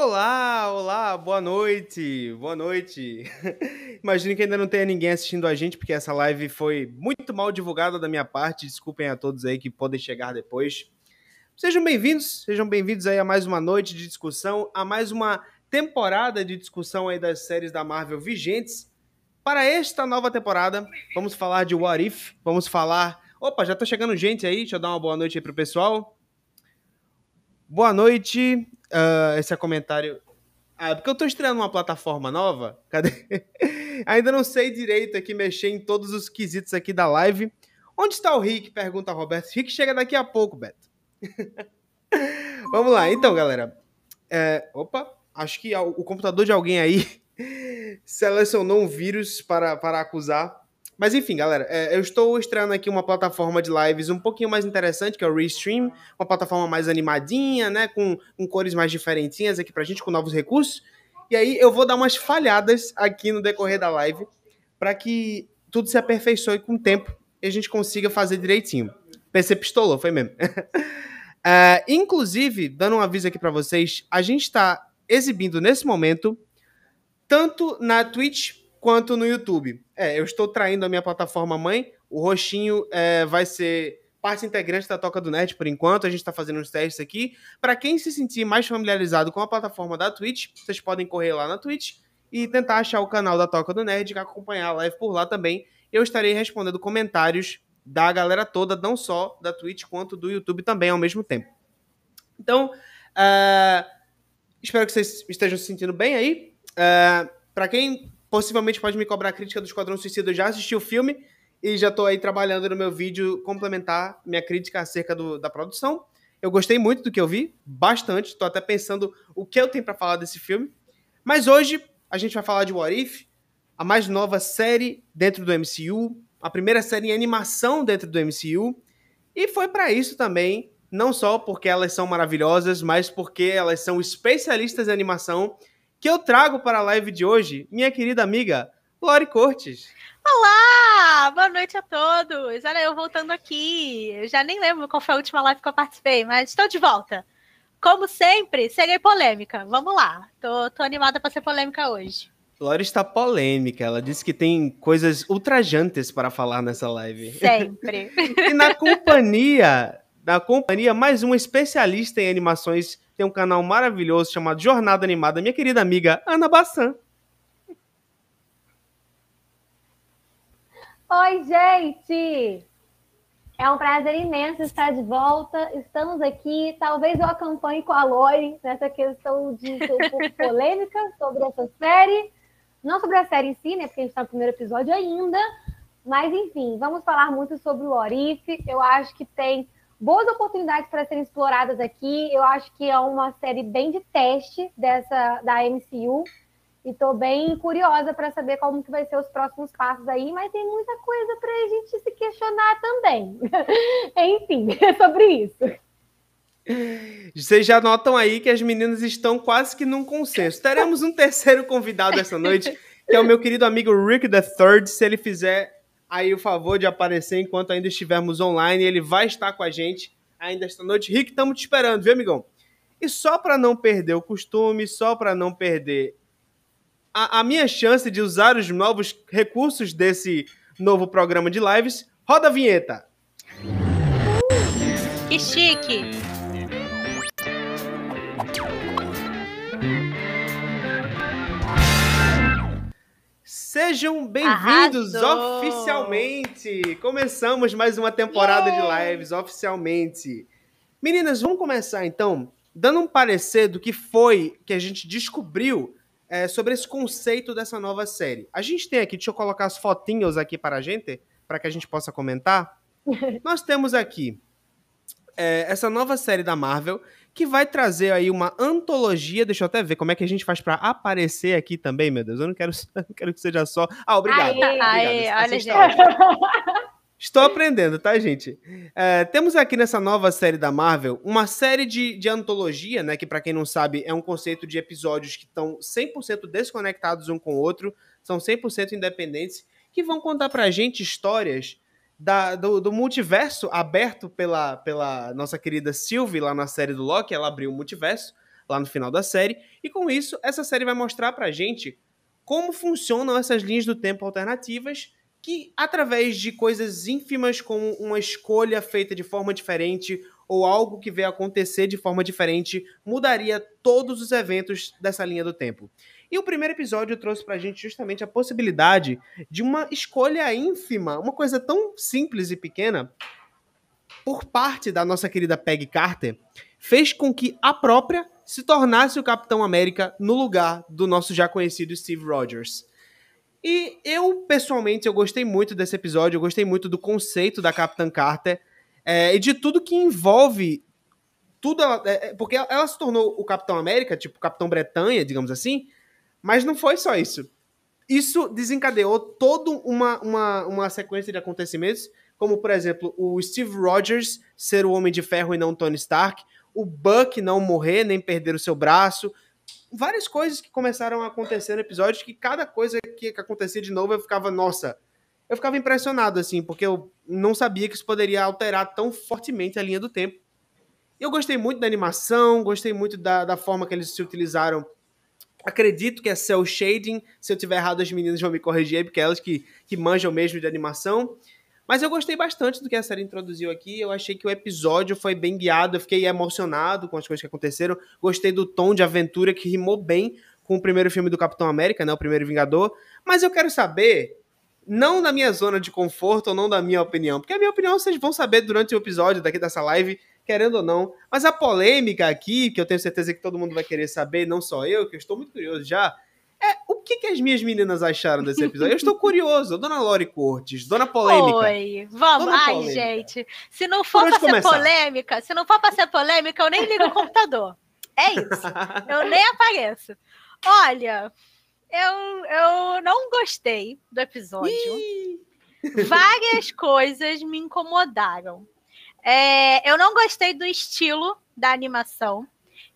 Olá, olá, boa noite, boa noite. Imagino que ainda não tenha ninguém assistindo a gente, porque essa live foi muito mal divulgada da minha parte. Desculpem a todos aí que podem chegar depois. Sejam bem-vindos, sejam bem-vindos aí a mais uma noite de discussão, a mais uma temporada de discussão aí das séries da Marvel vigentes. Para esta nova temporada, vamos falar de What If, vamos falar... Opa, já tá chegando gente aí, deixa eu dar uma boa noite aí pro pessoal. Boa noite, uh, esse é comentário... Ah, porque eu tô estreando uma plataforma nova, cadê? Ainda não sei direito aqui mexer em todos os quesitos aqui da live. Onde está o Rick? Pergunta Roberto. Rick chega daqui a pouco, Beto. Vamos lá, então, galera. É, opa, acho que o computador de alguém aí selecionou um vírus para, para acusar. Mas enfim, galera, é, eu estou estreando aqui uma plataforma de lives um pouquinho mais interessante, que é o Restream, uma plataforma mais animadinha, né, com, com cores mais diferentinhas aqui pra gente, com novos recursos. E aí eu vou dar umas falhadas aqui no decorrer da live, para que tudo se aperfeiçoe com o tempo e a gente consiga fazer direitinho. PC pistolou, foi mesmo. uh, inclusive, dando um aviso aqui para vocês, a gente está exibindo nesse momento tanto na Twitch quanto no YouTube. É, eu estou traindo a minha plataforma mãe. O roxinho é, vai ser parte integrante da Toca do Net por enquanto. A gente está fazendo uns testes aqui. Para quem se sentir mais familiarizado com a plataforma da Twitch, vocês podem correr lá na Twitch e tentar achar o canal da Toca do Nerd e acompanhar a live por lá também. Eu estarei respondendo comentários da galera toda, não só da Twitch quanto do YouTube também ao mesmo tempo. Então, uh, espero que vocês estejam se sentindo bem aí. Uh, para quem possivelmente pode me cobrar crítica do Esquadrão Suicida, eu já assisti o filme e já estou aí trabalhando no meu vídeo complementar minha crítica acerca do, da produção. Eu gostei muito do que eu vi, bastante. Estou até pensando o que eu tenho para falar desse filme. Mas hoje a gente vai falar de What If, a mais nova série dentro do MCU, a primeira série em animação dentro do MCU. E foi para isso também, não só porque elas são maravilhosas, mas porque elas são especialistas em animação que eu trago para a live de hoje minha querida amiga Lori Cortes. Olá! Boa noite a todos! Olha, eu voltando aqui. Eu já nem lembro qual foi a última live que eu participei, mas estou de volta. Como sempre, serei polêmica. Vamos lá. Tô, tô animada para ser polêmica hoje. Lori está polêmica. Ela disse que tem coisas ultrajantes para falar nessa live. Sempre. e na companhia, na companhia, mais um especialista em animações tem um canal maravilhoso chamado Jornada Animada, minha querida amiga Ana Bassan. Oi, gente! É um prazer imenso estar de volta. Estamos aqui. Talvez eu acompanhe com a Lori nessa questão de polêmica sobre essa série. Não sobre a série em si, né? Porque a gente está no primeiro episódio ainda. Mas, enfim, vamos falar muito sobre o Orif. Eu acho que tem boas oportunidades para serem exploradas aqui. Eu acho que é uma série bem de teste dessa da MCU. E estou bem curiosa para saber como que vai ser os próximos passos aí, mas tem muita coisa para a gente se questionar também. Enfim, é sobre isso. Vocês já notam aí que as meninas estão quase que num consenso. Teremos um terceiro convidado essa noite, que é o meu querido amigo Rick the Third. Se ele fizer aí o favor de aparecer enquanto ainda estivermos online. Ele vai estar com a gente ainda esta noite. Rick, estamos te esperando, viu, amigão? E só para não perder o costume, só para não perder a, a, minha chance de usar os novos recursos desse novo programa de lives, roda a vinheta. Que chique! Sejam bem-vindos oficialmente! Começamos mais uma temporada yeah. de lives oficialmente. Meninas, vamos começar então dando um parecer do que foi que a gente descobriu é, sobre esse conceito dessa nova série. A gente tem aqui, deixa eu colocar as fotinhos aqui para a gente, para que a gente possa comentar. Nós temos aqui é, essa nova série da Marvel que vai trazer aí uma antologia. Deixa eu até ver como é que a gente faz para aparecer aqui também, meu Deus. Eu não quero, não quero que seja só. Ah, obrigado. Aê, obrigado. Aê, olha, gente. Estou aprendendo, tá, gente? É, temos aqui nessa nova série da Marvel uma série de, de antologia, né? Que, para quem não sabe, é um conceito de episódios que estão 100% desconectados um com o outro, são 100% independentes, que vão contar pra gente histórias da, do, do, multiverso aberto pela, pela nossa querida Sylvie lá na série do Loki, ela abriu o multiverso, lá no final da série. E com isso, essa série vai mostrar pra gente como funcionam essas linhas do tempo alternativas que, através de coisas ínfimas como uma escolha feita de forma diferente ou algo que veio acontecer de forma diferente, mudaria todos os eventos dessa linha do tempo. E o primeiro episódio trouxe pra gente justamente a possibilidade de uma escolha ínfima, uma coisa tão simples e pequena, por parte da nossa querida Peggy Carter, fez com que a própria se tornasse o Capitão América no lugar do nosso já conhecido Steve Rogers. E eu, pessoalmente, eu gostei muito desse episódio, eu gostei muito do conceito da Capitã Carter é, e de tudo que envolve tudo, é, porque ela se tornou o Capitão América, tipo Capitão Bretanha, digamos assim, mas não foi só isso. Isso desencadeou toda uma, uma, uma sequência de acontecimentos, como, por exemplo, o Steve Rogers ser o Homem de Ferro e não Tony Stark, o Buck não morrer nem perder o seu braço, várias coisas que começaram a acontecer no episódio, que cada coisa que, que acontecia de novo eu ficava, nossa, eu ficava impressionado, assim, porque eu não sabia que isso poderia alterar tão fortemente a linha do tempo. Eu gostei muito da animação, gostei muito da, da forma que eles se utilizaram Acredito que é cel shading. Se eu tiver errado, as meninas vão me corrigir, porque é elas que, que manjam mesmo de animação. Mas eu gostei bastante do que a série introduziu aqui. Eu achei que o episódio foi bem guiado. Eu fiquei emocionado com as coisas que aconteceram. Gostei do tom de aventura que rimou bem com o primeiro filme do Capitão América, né? O primeiro Vingador. Mas eu quero saber, não da minha zona de conforto ou não da minha opinião, porque a minha opinião vocês vão saber durante o episódio daqui dessa live querendo ou não. Mas a polêmica aqui, que eu tenho certeza que todo mundo vai querer saber, não só eu, que eu estou muito curioso já, é o que, que as minhas meninas acharam desse episódio. Eu estou curioso. Dona Lori Cortes, Dona Polêmica. Oi, vamos. Dona Ai, polêmica. gente, se não for para ser começar? polêmica, se não for para ser polêmica, eu nem ligo o computador. É isso. Eu nem apareço. Olha, eu, eu não gostei do episódio. Ih! Várias coisas me incomodaram. É, eu não gostei do estilo da animação.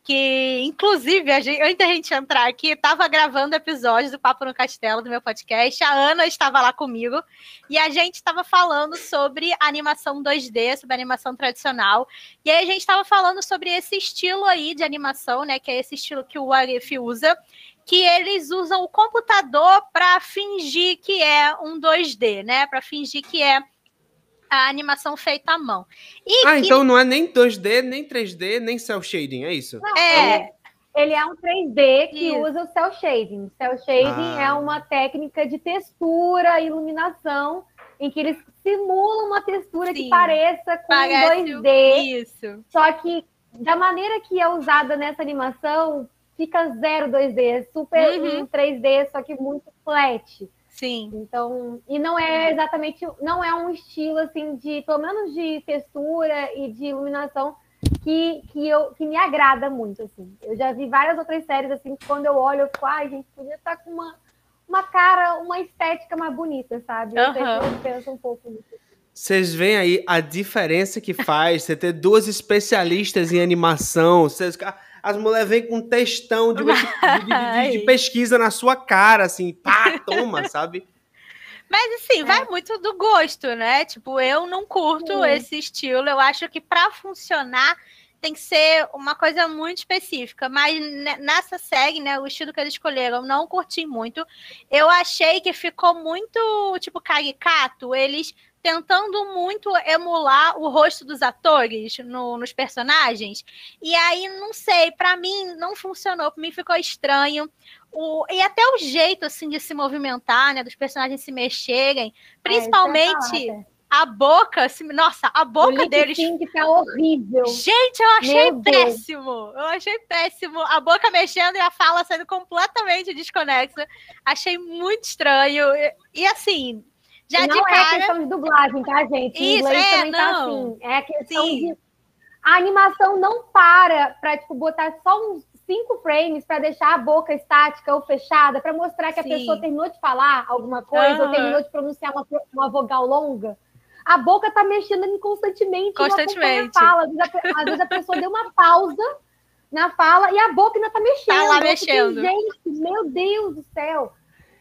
Que, inclusive, a gente, antes da gente entrar aqui, estava gravando episódios do Papo no Castelo do meu podcast. A Ana estava lá comigo e a gente estava falando sobre animação 2D, sobre animação tradicional. E aí a gente estava falando sobre esse estilo aí de animação, né? Que é esse estilo que o Arif usa, que eles usam o computador para fingir que é um 2D, né? Para fingir que é a animação feita à mão. E ah, que... então não é nem 2D, nem 3D, nem cel shading, é isso? Não, é. Ele é um 3D que isso. usa o cel shading. Cel shading ah. é uma técnica de textura, iluminação, em que eles simulam uma textura Sim. que pareça com Parece 2D. Isso. Só que da maneira que é usada nessa animação, fica zero 2D, é super uhum. 3D, só que muito flat. Sim. Então, e não é exatamente, não é um estilo assim de, pelo menos de textura e de iluminação que, que, eu, que me agrada muito, assim. Eu já vi várias outras séries assim, que quando eu olho, eu fico, ai, gente, podia estar com uma, uma cara, uma estética mais bonita, sabe? Eu, uhum. penso um pouco nisso. Vocês veem aí a diferença que faz você ter duas especialistas em animação, vocês as mulheres vêm com um textão de, de, de, de, pesquisa na sua cara, assim, pá, toma, sabe? Mas assim, é. vai muito do gosto, né? Tipo, eu não curto uhum. esse estilo. Eu acho que para funcionar tem que ser uma coisa muito específica. Mas nessa série, né, o estilo que eles escolheram, eu não curti muito. Eu achei que ficou muito, tipo, caricato. Eles tentando muito emular o rosto dos atores no, nos personagens. E aí, não sei, para mim não funcionou, para mim ficou estranho. O, e até o jeito assim de se movimentar, né, dos personagens se mexerem, ah, principalmente é, a boca, assim, nossa, a boca deles. que tá horrível. Gente, eu achei Meu péssimo. Deus. Eu achei péssimo. A boca mexendo e a fala sendo completamente desconexa. Achei muito estranho. E, e assim, já não é cara... questão de dublagem, tá, gente? Isso, inglês é, também tá não. tá assim. É questão Sim. de. A animação não para para tipo, botar só uns cinco frames para deixar a boca estática ou fechada, para mostrar que Sim. a pessoa terminou de falar alguma coisa uhum. ou terminou de pronunciar uma, uma vogal longa. A boca tá mexendo constantemente. Constantemente. Fala. Às vezes, a, às vezes a pessoa deu uma pausa na fala e a boca ainda tá mexendo. Tá lá mexendo. Gente, meu Deus do céu.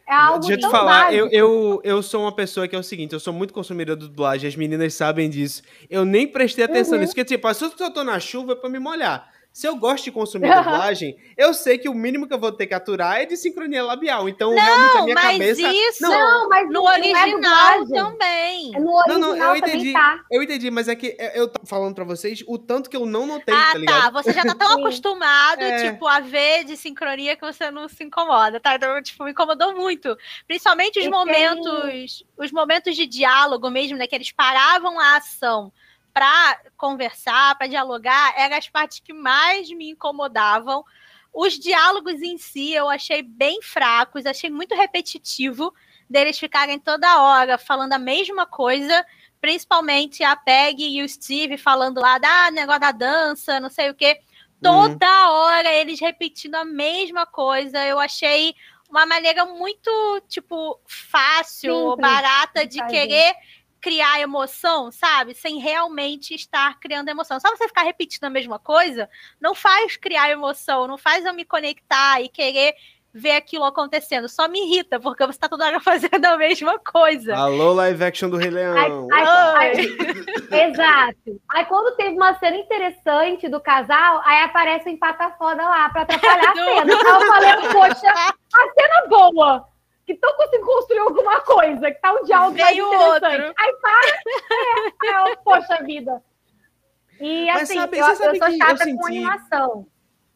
É algo Deixa eu te falar, eu, eu, eu sou uma pessoa que é o seguinte, eu sou muito consumidor de dublagem, as meninas sabem disso. Eu nem prestei atenção uhum. nisso, porque tipo, se eu tô na chuva é pra me molhar. Se eu gosto de consumir dublagem, eu sei que o mínimo que eu vou ter que aturar é de sincronia labial. Então, não, realmente, a minha mas cabeça. Isso, Não, mas no não original também. É No Não, original não, eu também entendi. tá. Eu entendi, mas é que eu tô falando pra vocês o tanto que eu não notei, Ah, tá ligado? tá. Você já tá tão acostumado, É. tipo, a ver de sincronia que você não se incomoda, tá? Então, tipo, me incomodou muito. Principalmente os E tem- momentos, os momentos de diálogo mesmo, né? Que eles paravam a ação pra conversar, pra dialogar, eram as partes que mais me incomodavam. Os diálogos em si eu achei bem fracos, achei muito repetitivo deles ficarem toda hora falando a mesma coisa, principalmente a Peg e o Steve falando lá da negócio da dança, não sei o quê. Toda hora eles repetindo a mesma coisa. Eu achei uma maneira muito, tipo, fácil, Simples barata de fazer. querer criar emoção, sabe? Sem realmente estar criando emoção. Só você ficar repetindo a mesma coisa não faz criar emoção, não faz eu me conectar e querer ver aquilo acontecendo. Só me irrita, porque você tá toda hora fazendo a mesma coisa. Alô, live action do Rei Leão. Ai, ai, Oi. ai, exato. Aí quando teve uma cena interessante do casal, aí aparece o empata foda lá pra atrapalhar a cena. Aí eu falei, poxa, a cena boa. Que estão conseguindo construir alguma coisa, que tá um diálogo mais Veio interessante. outro. Aí para, é, é, poxa vida. E Mas assim, sabe- eu, eu sabe sou que eu chata senti- com animação.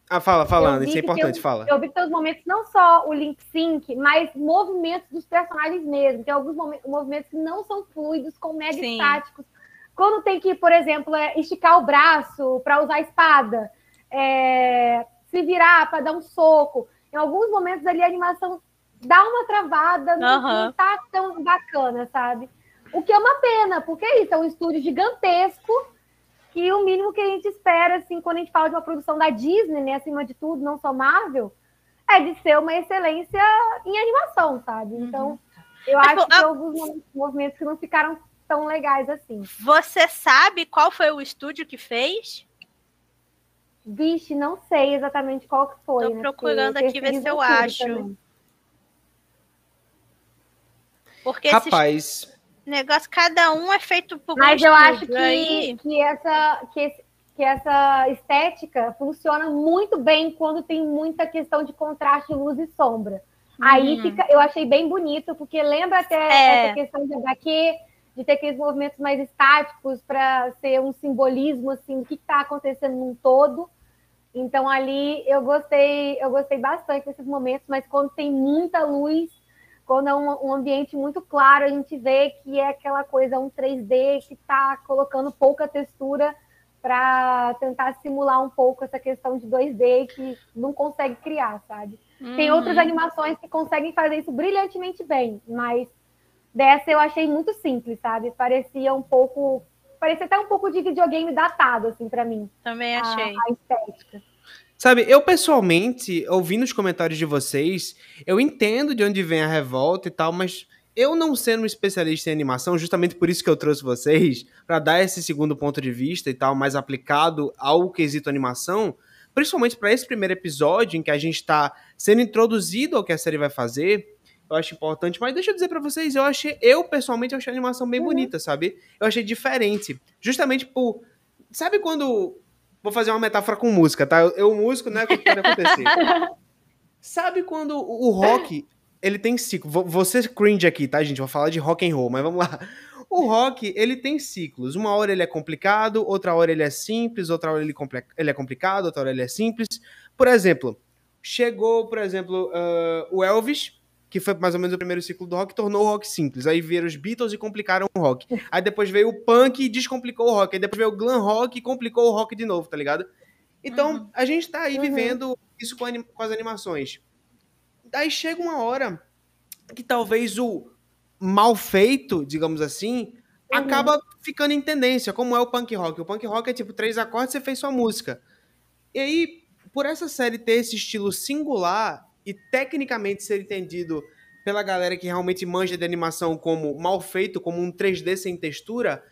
Ah, fala, falando, isso é importante, tem- fala. Eu vi que tem os momentos, não só o lip sync, mas movimentos dos personagens mesmo. Tem alguns momen- movimentos que não são fluidos, com mega Sim. estáticos. Quando tem que, por exemplo, é, esticar o braço para usar a espada, é, se virar para dar um soco. Em alguns momentos ali a animação dá uma travada, não, Aham. não tá tão bacana, sabe? O que é uma pena, porque é isso, é um estúdio gigantesco que o mínimo que a gente espera, assim, quando a gente fala de uma produção da Disney, né, acima de tudo, não só Marvel, é de ser uma excelência em animação, sabe? Então, eu Mas, acho que a- tem alguns mo- movimentos que não ficaram tão legais assim. Você sabe qual foi o estúdio que fez? Vixe, não sei exatamente qual que foi. Né, procurando porque aqui ver se eu acho. também. Porque Rapaz, negócios, cada um é feito por um Mas eu acho que, Aí, que, essa, que, esse- que essa estética funciona muito bem quando tem muita questão de contraste, luz e sombra. Aí Uhum. fica, eu achei bem bonito, porque lembra até É. essa questão de HQ, de ter aqueles movimentos mais estáticos para ser um simbolismo assim do que está acontecendo num todo. Então ali eu gostei, eu gostei bastante desses momentos, mas quando tem muita luz, quando é um, um ambiente muito claro, a gente vê que é aquela coisa um 3D que está colocando pouca textura para tentar simular um pouco essa questão de 2D que não consegue criar, sabe? Tem Uhum. outras animações que conseguem fazer isso brilhantemente bem, mas dessa eu achei muito simples, sabe? Parecia um pouco, parecia até um pouco de videogame datado assim para mim, Também a, achei. a estética. Sabe, eu pessoalmente, ouvindo os comentários de vocês, eu entendo de onde vem a revolta e tal, mas eu não sendo um especialista em animação, justamente por isso que eu trouxe vocês, pra dar esse segundo ponto de vista e tal, mais aplicado ao quesito animação, principalmente pra esse primeiro episódio em que a gente tá sendo introduzido ao que a série vai fazer, eu acho importante, mas deixa eu dizer pra vocês, eu achei, eu pessoalmente eu achei a animação bem Uhum. bonita, sabe? Eu achei diferente, justamente por sabe quando vou fazer uma metáfora com música, tá? Eu, eu músico, né, o que pode acontecer. sabe quando o rock, ele tem ciclo. Ser cringe aqui, tá, gente? Vou falar de rock and roll, mas vamos lá. O rock, ele tem ciclos. Uma hora ele é complicado, outra hora ele é simples, outra hora ele, ele é complicado, outra hora ele é simples. Por exemplo, chegou, por exemplo, ah, o Elvis, que foi mais ou menos o primeiro ciclo do rock, tornou o rock simples. Aí vieram os Beatles e complicaram o rock. Aí depois veio o punk e descomplicou o rock. Aí depois veio o glam rock e complicou o rock de novo, tá ligado? Então, Uhum. a gente tá aí Uhum. vivendo isso com, anim- com as animações. Daí chega uma hora que talvez o mal feito, digamos assim, Uhum. acaba ficando em tendência, como é o punk rock. O punk rock é tipo três acordes, você fez sua música. E aí, por essa série ter esse estilo singular e tecnicamente ser entendido pela galera que realmente manja de animação como mal feito, como um 3D sem textura,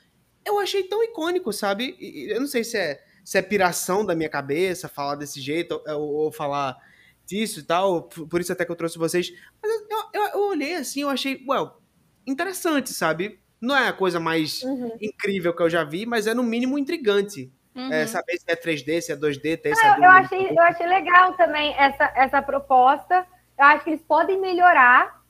eu achei tão icônico, sabe? E- Eu não sei se é, se é piração da minha cabeça falar desse jeito ou, ou falar disso e tal, por por isso até que eu trouxe vocês. Mas eu, eu, eu olhei assim, eu achei, well, interessante, sabe? Não é a coisa mais Uhum. incrível que eu já vi, mas é no mínimo intrigante. Uhum. É, saber se é 3D, se é 2D, tem essa eu, eu achei, eu achei legal também essa, essa proposta. Eu acho que eles podem melhorar.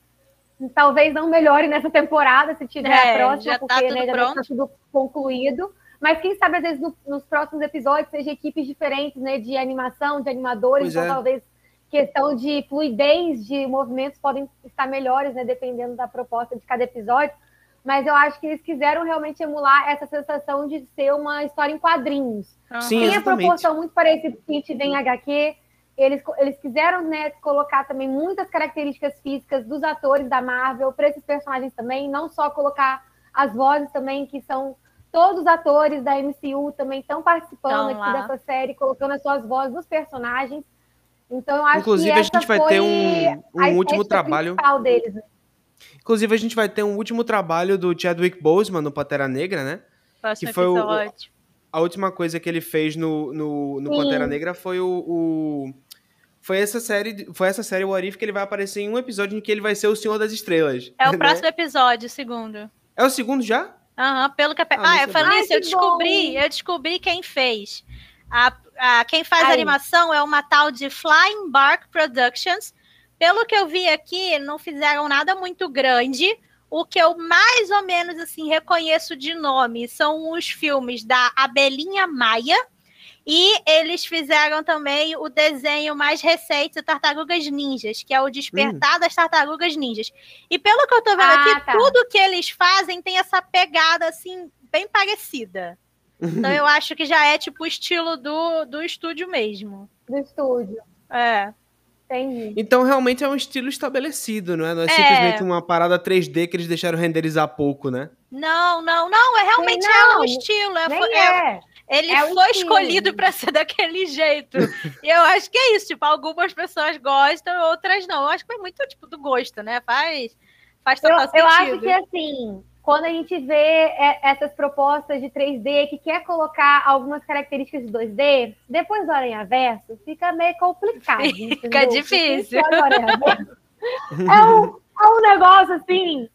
Talvez não melhore nessa temporada, se tiver é, a próxima, já tá porque tá né, já está tudo concluído. Mas quem sabe, às vezes, no, nos próximos episódios, seja equipes diferentes, né? De animação, de animadores, pois então é. talvez questão de fluidez de movimentos podem estar melhores, né? Dependendo da proposta de cada episódio. Mas eu acho que eles quiseram realmente emular essa sensação de ser uma história em quadrinhos. Sim, Tem a proporção muito parecida com a gente vê em HQ. Eles, eles quiseram né, colocar também muitas características físicas dos atores da Marvel para esses personagens também, não só colocar as vozes também, que são Todos os atores da MCU também estão participando aqui lá. dessa série, colocando as suas vozes nos personagens. Então, eu acho Inclusive, que a gente vai ter um, um último trabalho. Deles, né? Inclusive, a gente vai ter um último trabalho do Chadwick Boseman no Pantera Negra, né? Próximo que foi o, a última coisa que ele fez no, no, no Pantera Negra foi o, o, foi essa série foi essa série o Arif que ele vai aparecer em um episódio em que ele vai ser o Senhor das Estrelas. É o né? próximo episódio, o segundo. É o segundo já? Aham, uhum, pelo que. Ah, ah eu falei isso, eu descobri, bom. eu descobri quem fez. A, a, quem faz a animação é uma tal de Flying Bark Productions. Pelo que eu vi aqui, não fizeram nada muito grande. O que eu mais ou menos assim reconheço de nome são os filmes da Abelhinha Maia, e eles fizeram também o desenho mais recente do Tartarugas Ninjas, que é o Despertar hum. das Tartarugas Ninjas. E pelo que eu tô vendo ah, aqui, tá. tudo que eles fazem tem essa pegada, assim, bem parecida. Então eu acho que já é tipo o estilo do, do estúdio mesmo. Do estúdio. É. Entendi. Então realmente é um estilo estabelecido, não é? Não é, é, simplesmente uma parada 3D que eles deixaram renderizar pouco, né? Não, não, não. É realmente Sim, não, é um estilo. É, é, é. Ele é foi escolhido para ser daquele jeito. e eu acho que é isso. Tipo, algumas pessoas gostam, outras não. Eu acho que é muito tipo do gosto, né? Faz, faz total eu, sentido. Eu acho que assim, quando a gente vê é, essas propostas de 3D que quer colocar algumas características de 2D, depois do Aranha Verso, fica meio complicado. Fica entendeu? difícil. É um, é um negócio assim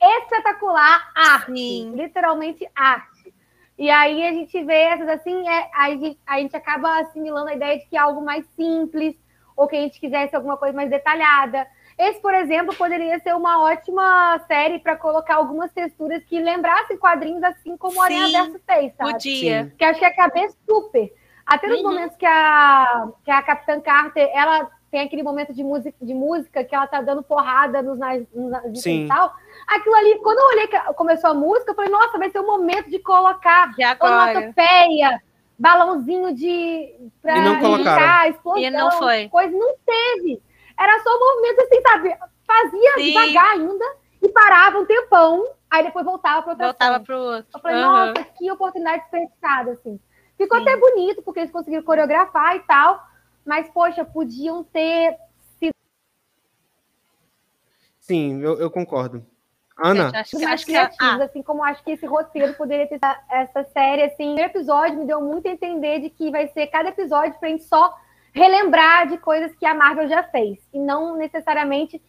espetacular, arte, Sim. literalmente arte. E aí a gente vê essas assim, é, a, gente, a gente acaba assimilando a ideia de que é algo mais simples, ou que a gente quisesse alguma coisa mais detalhada. Esse, por exemplo, poderia ser uma ótima série para colocar algumas texturas que lembrassem quadrinhos, assim como o Aranha Verso fez, sabe? Podia. Que acho que ia caber super. Até nos uhum. momentos que a, que a Capitã Carter, ela tem aquele momento de música, de música que ela tá dando porrada nos nazistas e tal. Aquilo ali, quando eu olhei que começou a música, eu falei, nossa, vai ser o momento de colocar onomatopeia, balãozinho de. Pra e não colocaram. explosão. E não foi. Coisa não teve. Era só um movimento assim, sabe? Fazia Sim. devagar ainda e parava um tempão, aí depois voltava para outra Voltava para outro. Eu falei, uhum. nossa, que oportunidade desperdiçada, assim. Ficou Sim. até bonito, porque eles conseguiram coreografar e tal, mas, poxa, podiam ter sido. Sim, eu, eu concordo. Ana? Gente, acho, acho que, ah. assim como acho que esse roteiro poderia ter essa série, assim, o episódio me deu muito a entender de que vai ser cada episódio pra gente só relembrar de coisas que a Marvel já fez, e não necessariamente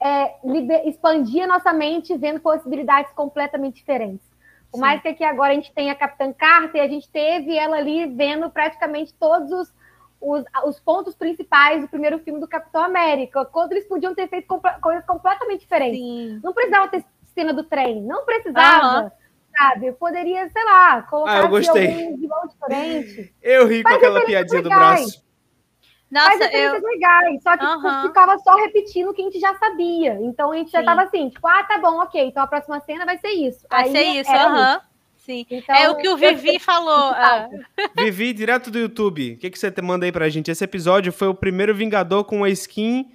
é, expandir a nossa mente vendo possibilidades completamente diferentes. Por Sim. mais que aqui agora a gente tenha a Capitã Carter, a gente teve ela ali vendo praticamente todos os, os, os, pontos principais do primeiro filme do Capitão América, quando eles podiam ter feito coisas completamente diferentes. Sim. Não precisava ter cena do trem, não precisava. Uhum. Sabe, poderia, sei lá, colocar ah, eu gostei. algum vilão diferente. Eu ri com aquela piadinha do braço. Nossa, Faz eu... legais, só que uhum. tipo, ficava só repetindo o que a gente já sabia. Então a gente Sim. já tava assim, tipo, ah, tá bom, ok, então a próxima cena vai ser isso. Vai Aí, ser isso, aham. Uhum. Sim. Então, é o que o Vivi falou. Ah. Vivi, direto do YouTube. O que, que você manda aí pra gente? Esse episódio foi o primeiro Vingador com uma skin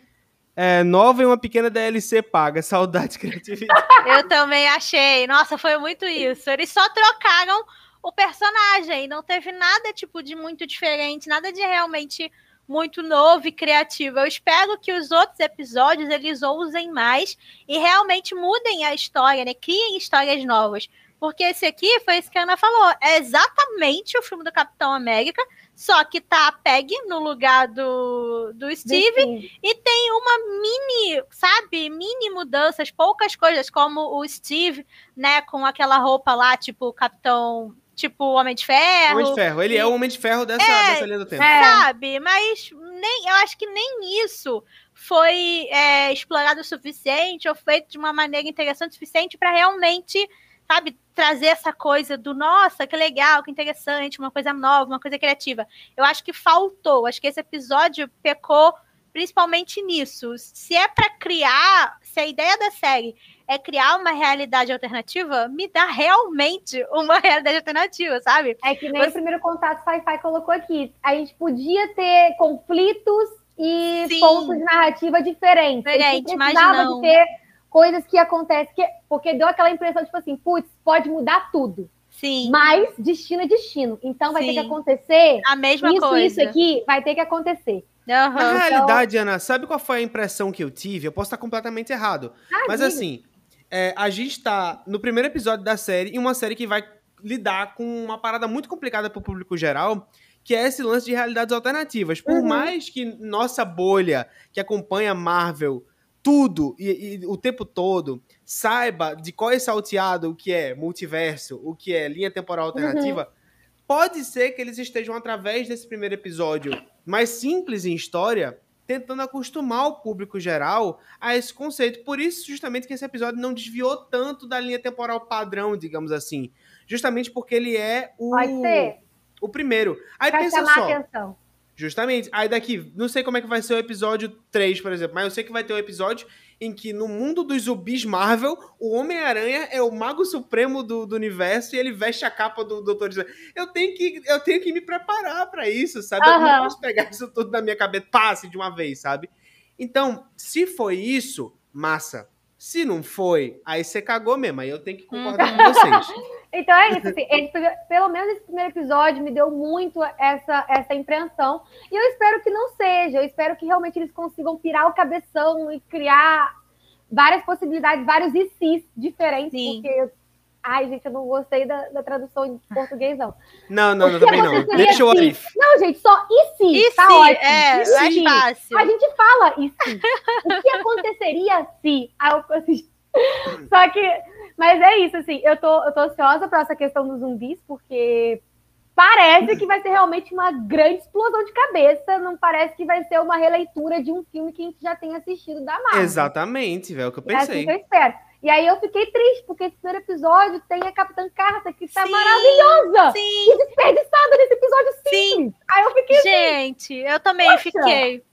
é, nova e uma pequena DLC paga. Saudade criatividade. Eu também achei. Nossa, foi muito isso. Eles só trocaram o personagem. Não teve nada, tipo, de muito diferente. Nada de realmente muito novo e criativo. Eu espero que os outros episódios eles ousem mais e realmente mudem a história, né? Criem histórias novas. Porque esse aqui foi isso que a Ana falou. É exatamente o filme do Capitão América, só que tá a Peg no lugar do, do Steve e tem uma mini, sabe, mini mudanças, poucas coisas, como o Steve, né, com aquela roupa lá, tipo Capitão tipo o Homem de Ferro. Homem de Ferro, ele é o Homem de Ferro dessa, É, dessa linha do tempo. É. Sabe? Mas nem, eu acho que nem isso foi é, explorado o suficiente ou feito de uma maneira interessante o suficiente para realmente, sabe, trazer essa coisa do nossa, que legal, que interessante, uma coisa nova, uma coisa criativa. Eu acho que faltou. Acho que esse episódio pecou principalmente nisso. Se é para criar, se a ideia da série é criar uma realidade alternativa, me dá realmente uma realidade alternativa, sabe? É que nem Você- o primeiro contato Sci-Fi colocou aqui. A gente podia ter conflitos e Sim. pontos de narrativa diferentes. A gente Diferente, precisava não. de ter coisas que acontecem, que- porque deu aquela impressão, tipo assim, putz, pode mudar tudo. Sim, Mas destino é destino. Então vai ter que Sim. acontecer. a mesma Isso, coisa. isso aqui vai ter que acontecer. Aham. Na realidade, Ana, sabe qual foi a impressão que eu tive? Eu posso estar completamente errado. Mas diga. assim, é, a gente tá no primeiro episódio da série, em uma série que vai lidar com uma parada muito complicada pro público geral, que é esse lance de realidades alternativas. Por Uhum. mais que nossa bolha, que acompanha Marvel, tudo e, e o tempo todo, saiba de qual é salteado o que é multiverso, o que é linha temporal alternativa, pode ser que eles estejam, através desse primeiro episódio mais simples em história, tentando acostumar o público geral a esse conceito. Por isso, justamente, que esse episódio não desviou tanto da linha temporal padrão, digamos assim. Justamente porque ele é o, o primeiro. Aí Pra pensa chamar só. atenção. Justamente. Aí daqui, não sei como é que vai ser o episódio 3, por exemplo, mas eu sei que vai ter um episódio em que no mundo dos zumbis Marvel, o Homem-Aranha é o mago supremo do, do universo e ele veste a capa do Doutor Estranho. Eu tenho que, eu tenho que me preparar pra isso, sabe? Eu Aham. não posso pegar isso tudo na minha cabeça, passe de uma vez, sabe? Então, se foi isso, massa. Se não foi, aí você cagou mesmo. Aí eu tenho que concordar com vocês. Então é isso, assim, esse pelo menos esse primeiro episódio me deu muito essa, essa impressão. E eu espero que não seja. Eu espero que realmente eles consigam pirar o cabeção e criar várias possibilidades, vários ICs diferentes, Sim. porque. Ai, gente, eu não gostei da, da tradução em português, não. Não, não, não, O que também não. aconteceria Deixa o se- Arif. Não, gente, só e se? E tá se? ótimo. É, E mais se? fácil. A gente fala e se? O que aconteceria se? Aí eu assisti. Só que, mas é isso, assim, eu tô, eu tô ansiosa pra essa questão dos zumbis, porque parece que vai ser realmente uma grande explosão de cabeça, não parece que vai ser uma releitura de um filme que a gente já tem assistido da Marvel. Exatamente, velho, é o que eu É assim pensei. que eu espero. E aí eu fiquei triste, porque esse primeiro episódio tem a Capitã Carter, que tá Sim, maravilhosa! Sim, E desperdiçada nesse episódio sim. Aí eu fiquei Gente, eu também Poxa. fiquei.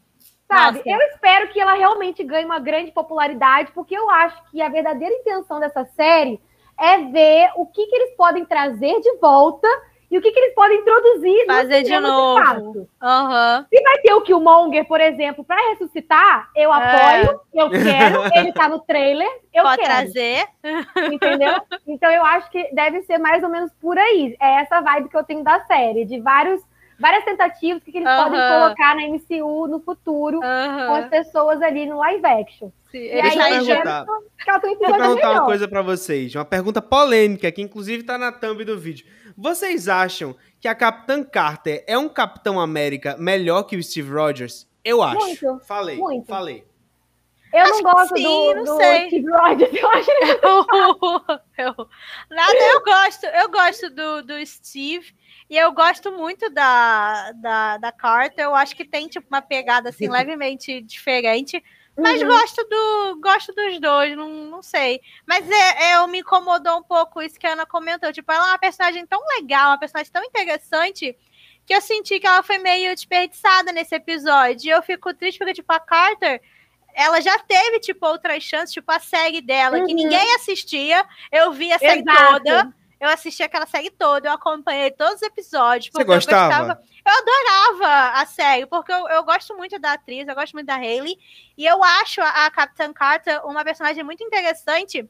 Sabe? Nossa. Eu espero que ela realmente ganhe uma grande popularidade, porque eu acho que a verdadeira intenção dessa série é ver o que, que eles podem trazer de volta e o que, que eles podem introduzir no Fazer de novo. Aham. Se vai ter o Killmonger, por exemplo, para ressuscitar, eu apoio, eu quero, ele tá no trailer, eu Pode quero, trazer. entendeu? Então eu acho que deve ser mais ou menos por aí. É essa vibe que eu tenho da série, de vários, várias tentativas que, que eles podem Aham. colocar na MCU no futuro com as pessoas ali no live action. Sim, E Eles aí, Deixa eu eu perguntar. Deixa eu episódio perguntar uma melhor. coisa pra vocês, uma pergunta polêmica, que inclusive tá na thumb do vídeo. Vocês acham que a Capitã Carter é um Capitão América melhor que o Steve Rogers? Eu acho. Muito, falei, muito. falei. Eu Acho não gosto sim, do, não do sei. Steve Rogers, eu acho ele eu, nada, eu gosto, eu gosto do, do Steve e eu gosto muito da, da, da Carter. Eu acho que tem tipo uma pegada assim levemente diferente, mas Uhum. gosto do gosto dos dois, não, não sei. Mas é, é, eu me incomodou um pouco isso que a Ana comentou. Tipo, ela é uma personagem tão legal, uma personagem tão interessante que eu senti que ela foi meio desperdiçada nesse episódio. E eu fico triste porque tipo a Carter ela já teve, tipo, outras chances, tipo, a série dela, que Uhum. ninguém assistia. Eu vi a série Exato. toda. Eu assisti aquela série toda, eu acompanhei todos os episódios. Você porque eu gostava? gostava- Eu adorava a série, porque eu, eu gosto muito da atriz, eu gosto muito da Hayley. E eu acho a, a Capitã Carter uma personagem muito interessante,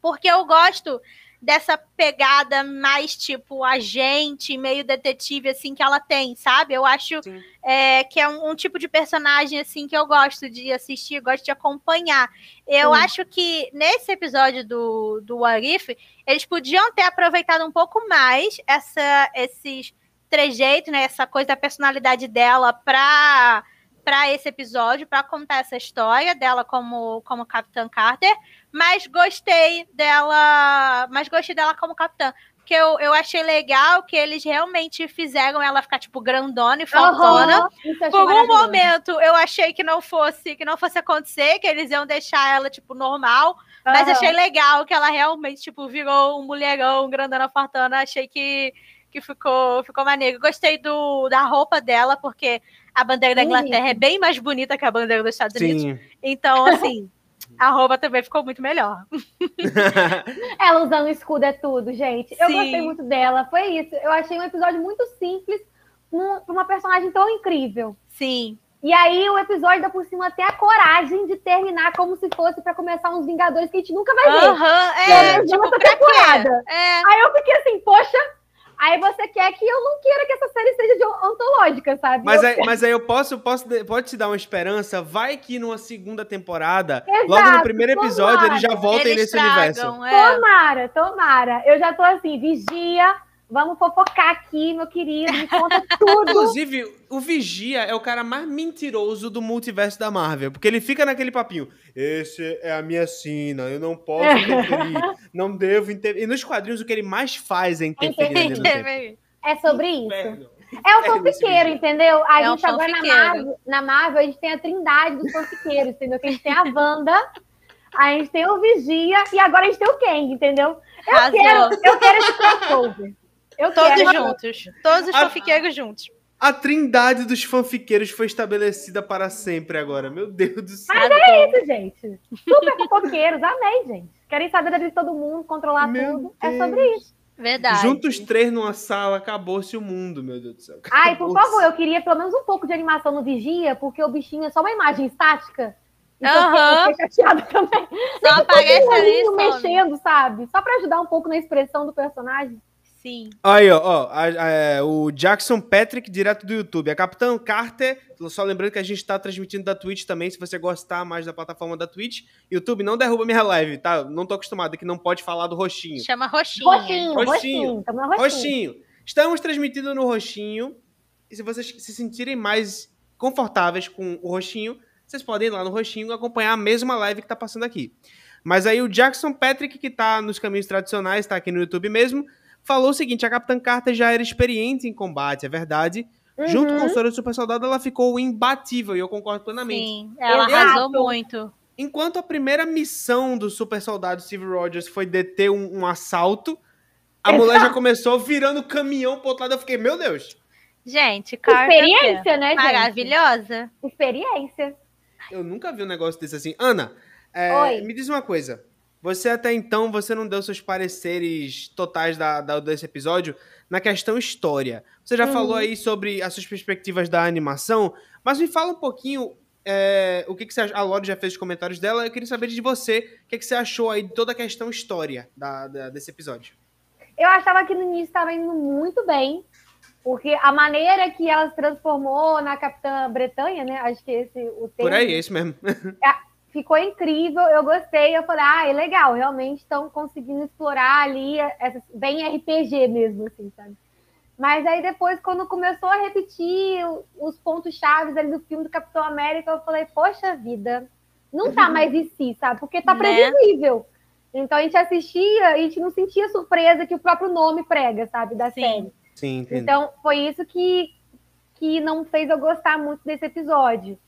porque eu gosto dessa pegada mais tipo agente, meio detetive, assim, que ela tem, sabe? Eu acho é, que é um, um tipo de personagem, assim, que eu gosto de assistir, gosto de acompanhar. Eu Sim. acho que nesse episódio do, do What If, eles podiam ter aproveitado um pouco mais essa, esses trejeitos, né? Essa coisa da personalidade dela pra para esse episódio, para contar essa história dela como, como Capitã Carter, mas gostei dela, mas gostei dela como capitã. que eu, eu achei legal que eles realmente fizeram ela ficar, tipo, grandona e fortuna. Uhum, Por um momento eu achei que não fosse que não fosse acontecer, que eles iam deixar ela, tipo, normal. Mas Aham. achei legal que ela realmente, tipo, virou um mulherão, grandona fortuna. Achei que, que ficou, ficou maneiro. Gostei do, da roupa dela, porque a bandeira da. Inglaterra é bem mais bonita que a bandeira dos Estados Unidos. Sim. Então, assim, a roupa também ficou muito melhor. Ela usando escudo é tudo, gente. Eu Sim. gostei muito dela. Foi isso. Eu achei um episódio muito simples pra uma personagem tão incrível. Sim. E aí o episódio dá por cima até a coragem de terminar como se fosse pra começar uns Vingadores que a gente nunca vai ver. Aham, É, é, tipo, temporada. É, Aí eu fiquei assim, poxa, aí você quer que eu não queira que essa série seja de antológica, sabe? Mas Eu aí, mas aí eu posso, posso, pode te dar uma esperança? Vai que numa segunda temporada, Exato, logo no primeiro episódio, tomara. eles já voltem eles nesse universo. tragam, é. Tomara, tomara. Eu já tô assim, vigia, vamos fofocar aqui, meu querido, me conta tudo. Inclusive, o Vigia é o cara mais mentiroso do multiverso da Marvel. Porque ele fica naquele papinho. Esse é a minha sina, eu não posso interferir. não devo interferir. E nos quadrinhos, o que ele mais faz é interferir do tempo. É sobre isso. É o esse fanfiqueiro, entendeu? A É gente agora na. Marvel, na Marvel, a gente tem a trindade dos fanfiqueiros, entendeu? Que a gente tem a Wanda, a gente tem o Vigia e agora a gente tem o Kang, entendeu? Eu quero, eu quero esse crossover. Eu Todos quero. juntos. Todos os Ah. fanfiqueiros juntos. A trindade dos fanfiqueiros foi estabelecida para sempre agora. Meu Deus do céu. Mas é isso, gente. Super fofoqueiros, amei, gente. Querem saber da vida de todo mundo, controlar Meu tudo. É Deus. sobre isso. Verdade. Juntos três numa sala, acabou-se o mundo, meu Deus do céu. Ai, por favor, eu queria pelo menos um pouco de animação no Vigia, porque o bichinho é só uma imagem estática. Então Aham. eu fiquei chateada também. Só aparece ali mexendo, sabe? Só pra ajudar um pouco na expressão do personagem. Sim. Aí, ó, ó, a- a- o Jackson Patrick, direto do YouTube. A Capitã Carter, só lembrando que a gente tá transmitindo da Twitch também, se você gostar mais da plataforma da Twitch. YouTube, não derruba minha live, tá? Não tô acostumado, que não pode falar do roxinho. Chama. Roxinho, Roxinho. roxinho. Roxinho. Roxinho. Estamos transmitindo no roxinho. E se vocês se sentirem mais confortáveis com o roxinho, vocês podem ir lá no roxinho e acompanhar a mesma live que tá passando aqui. Mas aí o Jackson Patrick, que tá nos caminhos tradicionais, tá aqui no YouTube mesmo, falou o seguinte: a Capitã Carter já era experiente em combate, é verdade. Junto Uhum. com o Soro Super Soldado, ela ficou imbatível, e eu concordo plenamente. Sim, ela Exato. arrasou muito. Enquanto a primeira missão do super soldado Steve Rogers foi deter um, um assalto, a mulher já começou virando caminhão pro outro lado. Eu fiquei, meu Deus, Gente, Carter. Experiência, né, gente? Maravilhosa. Experiência. eu nunca vi um negócio desse assim. Ana, é, me diz uma coisa. Você até então, você não deu seus pareceres totais da, da- desse episódio na questão história. Você já Uhum. falou aí sobre as suas perspectivas da animação, mas me fala um pouquinho é, o que, que você. A Lori já fez os comentários dela, eu queria saber de você o que, que você achou aí de toda a questão história da- da- desse episódio. Eu achava que no início estava indo muito bem, porque a maneira que ela se transformou na Capitã Bretanha, né? Acho que esse o termo. Por aí, é isso mesmo. Ficou incrível, eu gostei, eu falei, ah, é legal, realmente estão conseguindo explorar ali, essa, bem RPG mesmo, assim, sabe? Mas aí depois, quando começou a repetir os pontos chaves ali do filme do Capitão América, eu falei, poxa vida, não tá mais em si, sabe? Porque tá Né? previsível. Então a gente assistia e a gente não sentia surpresa que o próprio nome prega, sabe, da Sim. série. Sim. Então, foi isso que, que não fez eu gostar muito desse episódio.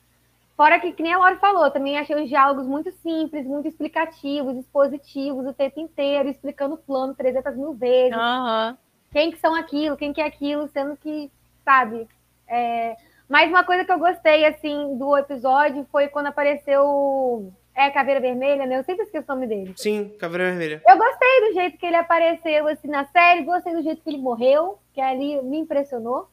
Fora que, que nem a Laura falou, também achei os diálogos muito simples, muito explicativos, expositivos o tempo inteiro, explicando o plano 300 mil vezes. Aham. Quem que são aquilo, quem que é aquilo, sendo que, sabe... É... Mas uma coisa que eu gostei, assim, do episódio foi quando apareceu... É, Caveira Vermelha, né? Eu sempre esqueço o nome dele. Sim, Caveira Vermelha. Eu gostei do jeito que ele apareceu assim na série, gostei do jeito que ele morreu, que ali me impressionou.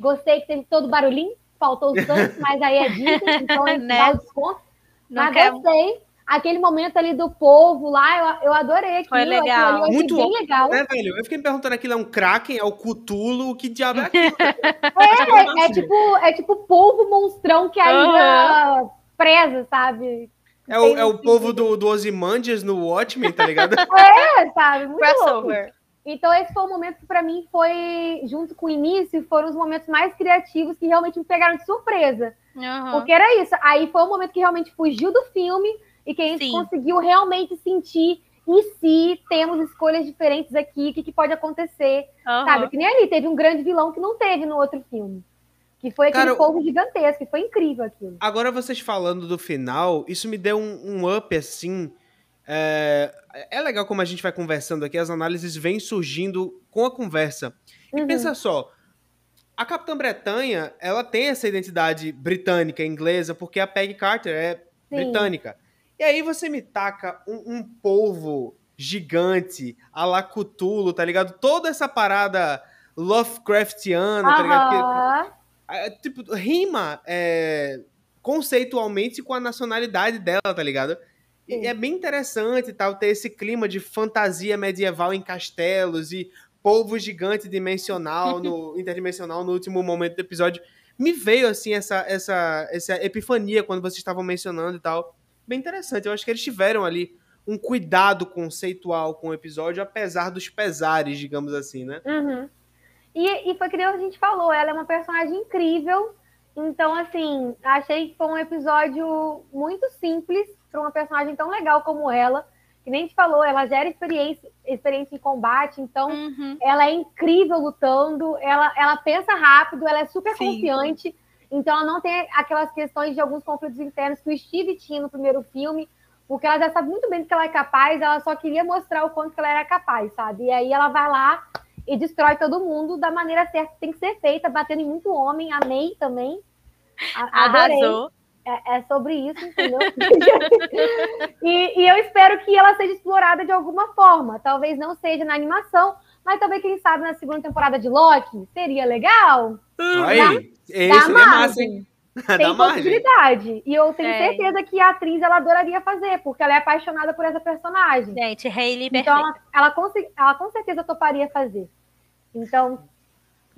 Gostei que teve todo o barulhinho, faltou o sangue, mas aí é disso, então é Né? dá o desconto. Não Mas quer... gostei. Aquele momento ali do povo lá, eu, eu adorei aquilo. Foi legal. aquilo ali eu achei Muito bem legal. Né, velho? Eu fiquei me perguntando aquilo é um Kraken, é o Cthulhu, que diabo é aquilo? É, é tipo, é tipo polvo monstrão que ainda preza, sabe? É o, é o povo do, do Ozymandias no Watchmen, tá ligado? É, sabe? Muito. Crossover. Então, esse foi o momento que, pra mim, foi, junto com o início, foram os momentos mais criativos que realmente me pegaram de surpresa. Aham. Porque era isso. Aí foi um momento que realmente fugiu do filme e que a gente Sim. conseguiu realmente sentir e se temos escolhas diferentes aqui, o que, que pode acontecer, uhum. sabe? Que nem ali, teve um grande vilão que não teve no outro filme. Que foi aquele Cara, povo gigantesco, que foi incrível aquilo. Agora vocês falando do final, isso me deu um, um up, assim... É, é legal como a gente vai conversando aqui, as análises vêm surgindo com a conversa. E uhum. pensa só, a Capitã Bretanha, ela tem essa identidade britânica, inglesa, porque a Peggy Carter é Sim. britânica. E aí você me taca um, um polvo gigante, a la Cthulhu, tá ligado? Toda essa parada Lovecraftiana, tá ligado? É, tipo, rima é, conceitualmente com a nacionalidade dela, tá ligado? E é bem interessante tal ter esse clima de fantasia medieval em castelos e polvo gigante dimensional no interdimensional no último momento do episódio. Me veio assim essa essa essa epifania quando vocês estavam mencionando e tal bem interessante. Eu acho que eles tiveram ali um cuidado conceitual com o episódio, apesar dos pesares, digamos assim, né? Uhum. E, e foi que a gente falou, ela é uma personagem incrível. Então, assim, achei que foi um episódio muito simples para uma personagem tão legal como ela. Que nem a gente falou, ela gera experiência, experiência em combate, então uhum. ela é incrível lutando, ela, ela pensa rápido, ela é super Sim. confiante. Então ela não tem aquelas questões de alguns conflitos internos que o Steve tinha no primeiro filme, porque ela já sabe muito bem do que ela é capaz, ela só queria mostrar o quanto que ela era capaz, sabe? E aí ela vai lá e destrói todo mundo da maneira certa que tem que ser feita, batendo em muito homem, amei também. Arrasou. É, é, sobre isso, entendeu? e, e eu espero que ela seja explorada de alguma forma. Talvez não seja na animação, mas talvez, quem sabe, na segunda temporada de Loki, seria legal. Aí, esse é massa, hein? Tem possibilidade. E eu tenho é. certeza que a atriz ela adoraria fazer, porque ela é apaixonada por essa personagem. Gente, Hayley Então ela, ela, com, ela com certeza toparia fazer. Então,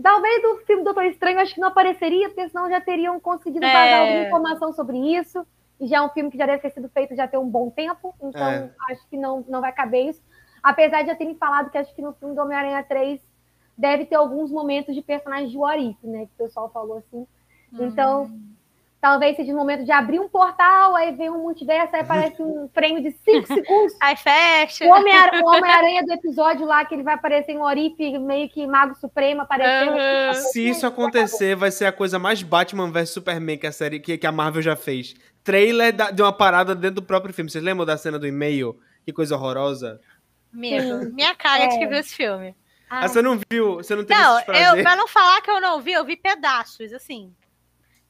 talvez o filme Doutor Estranho acho que não apareceria, porque senão já teriam conseguido é. vazar alguma informação sobre isso. E já é um filme que já deve ter sido feito já tem um bom tempo, então é. acho que não, não vai caber isso. Apesar de já terem falado que acho que no filme do Homem-Aranha 3 deve ter alguns momentos de personagens de Warif, né? Que o pessoal falou assim. Hum. Talvez seja o momento de abrir um portal, aí vem um multiverso, aí aparece um frame de 5 segundos. Aí fecha. O Homem-Aranha do episódio lá, que ele vai aparecer em Warif, meio que Mago Supremo aparecendo. Uhum. Se isso acontecer, vai ser a coisa mais Batman vs Superman que a série que, que a Marvel já fez. Trailer da, de uma parada dentro do próprio filme. Vocês lembram da cena do e-mail? Que coisa horrorosa. Medo. Minha cara é. de que viu esse filme. Ah, você não viu? Você não teve não, esse prazer? Eu, pra não falar que eu não vi, eu vi pedaços, assim.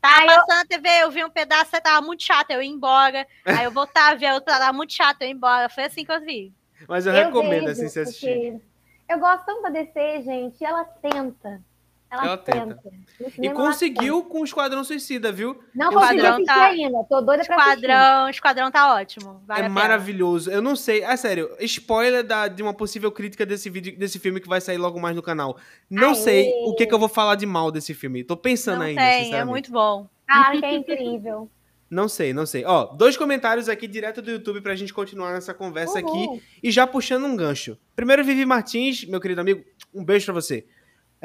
Tava aí passando eu... a TV, eu vi um pedaço, você tava muito chato, eu ia embora. Aí eu voltava, ver outra, tava muito chato, eu ia embora. Foi assim que eu vi. Mas eu, eu recomendo, vejo, assim, você assistir. Eu gosto tanto da DC, gente, ela tenta. Ela, ela tenta. tenta. E conseguiu com o Esquadrão Suicida, viu? Não consegui assistir tá... ainda. Tô doida pra Esquadrão, assistir. Esquadrão tá ótimo. Vale é maravilhoso. Eu não sei. É sério, spoiler da, de uma possível crítica desse vídeo, desse filme que vai sair logo mais no canal. Não Aê. sei o que, que, eu vou falar de mal desse filme. Tô pensando não ainda. Tem, é muito bom. Ah, que é incrível. Não sei, não sei. Ó, dois comentários aqui direto do YouTube pra gente continuar nessa conversa Uhul. aqui e já puxando um gancho. Primeiro, Vivi Martins, meu querido amigo, um beijo pra você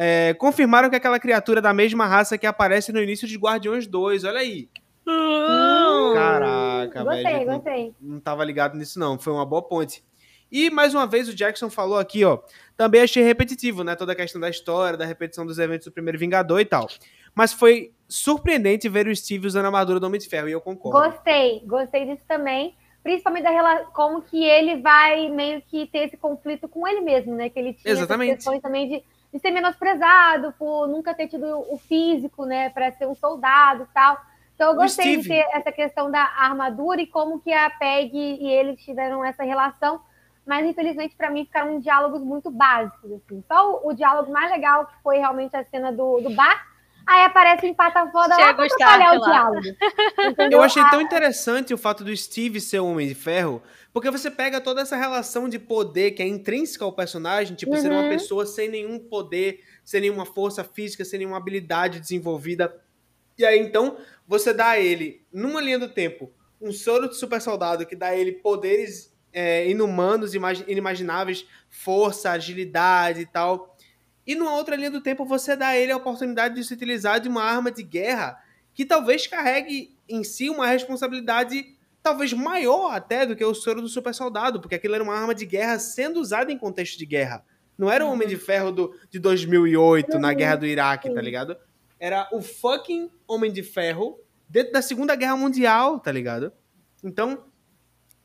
é, confirmaram que aquela criatura da mesma raça que aparece no início de Guardiões 2. Olha aí. Hum, Caraca, gostei, velho. Gostei. Não, não tava ligado nisso, não. Foi uma boa ponte. E mais uma vez o Jackson falou aqui, ó. Também achei repetitivo, né? Toda a questão da história, da repetição dos eventos do primeiro Vingador e tal. Mas foi surpreendente ver o Steve usando a armadura do Homem de Ferro, e eu concordo. Gostei, gostei disso também. Principalmente da como que ele vai meio que ter esse conflito com ele mesmo, né? Que ele tinha Exatamente. questões também de de ser menosprezado por nunca ter tido o físico, né, para ser um soldado e tal. Então eu gostei de ter essa questão da armadura e como que a Peg e ele tiveram essa relação, mas infelizmente para mim ficaram diálogos muito básicos assim. Só o, o, diálogo mais legal que foi realmente a cena do, do bar Aí aparece em pata foda lá pra atrapalhar o diálogo. Eu achei tão interessante o fato do Steve ser um Homem de Ferro, porque você pega toda essa relação de poder que é intrínseca ao personagem, tipo, uhum. ser uma uhum. pessoa sem nenhum poder, sem nenhuma força física, sem nenhuma habilidade desenvolvida. E aí, então, você dá a ele, numa linha do tempo, um soro de super soldado que dá a ele poderes é, inumanos, inimagináveis, força, agilidade e tal. E numa outra linha do tempo, você dá a ele a oportunidade de se utilizar de uma arma de guerra que talvez carregue em si uma responsabilidade talvez maior até do que o soro do super soldado, porque aquilo era uma arma de guerra sendo usada em contexto de guerra. Não era o Homem de Ferro do, de 2008, na guerra do Iraque, tá ligado? Era o fucking Homem de Ferro dentro da Segunda Guerra Mundial, tá ligado? Então,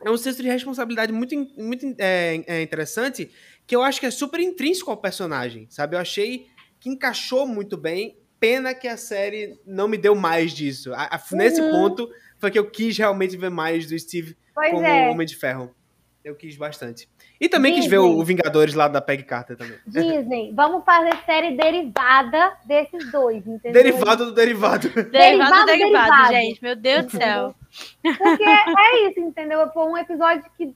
é um senso de responsabilidade muito, muito é, é interessante que eu acho que é super intrínseco ao personagem, sabe? Eu achei que encaixou muito bem. Pena que a série não me deu mais disso. A, a, nesse Uhum. ponto foi que eu quis realmente ver mais do Steve Pois como é. Homem de Ferro. Eu quis bastante. E também quis ver o, Disney. Vingadores lá da Peg Carter também. Disney, vamos fazer série derivada desses dois, entendeu? Derivado do derivado. Derivado, Derivado, derivado, derivado. gente. Meu Deus do céu. Porque é isso, entendeu? Foi um episódio que,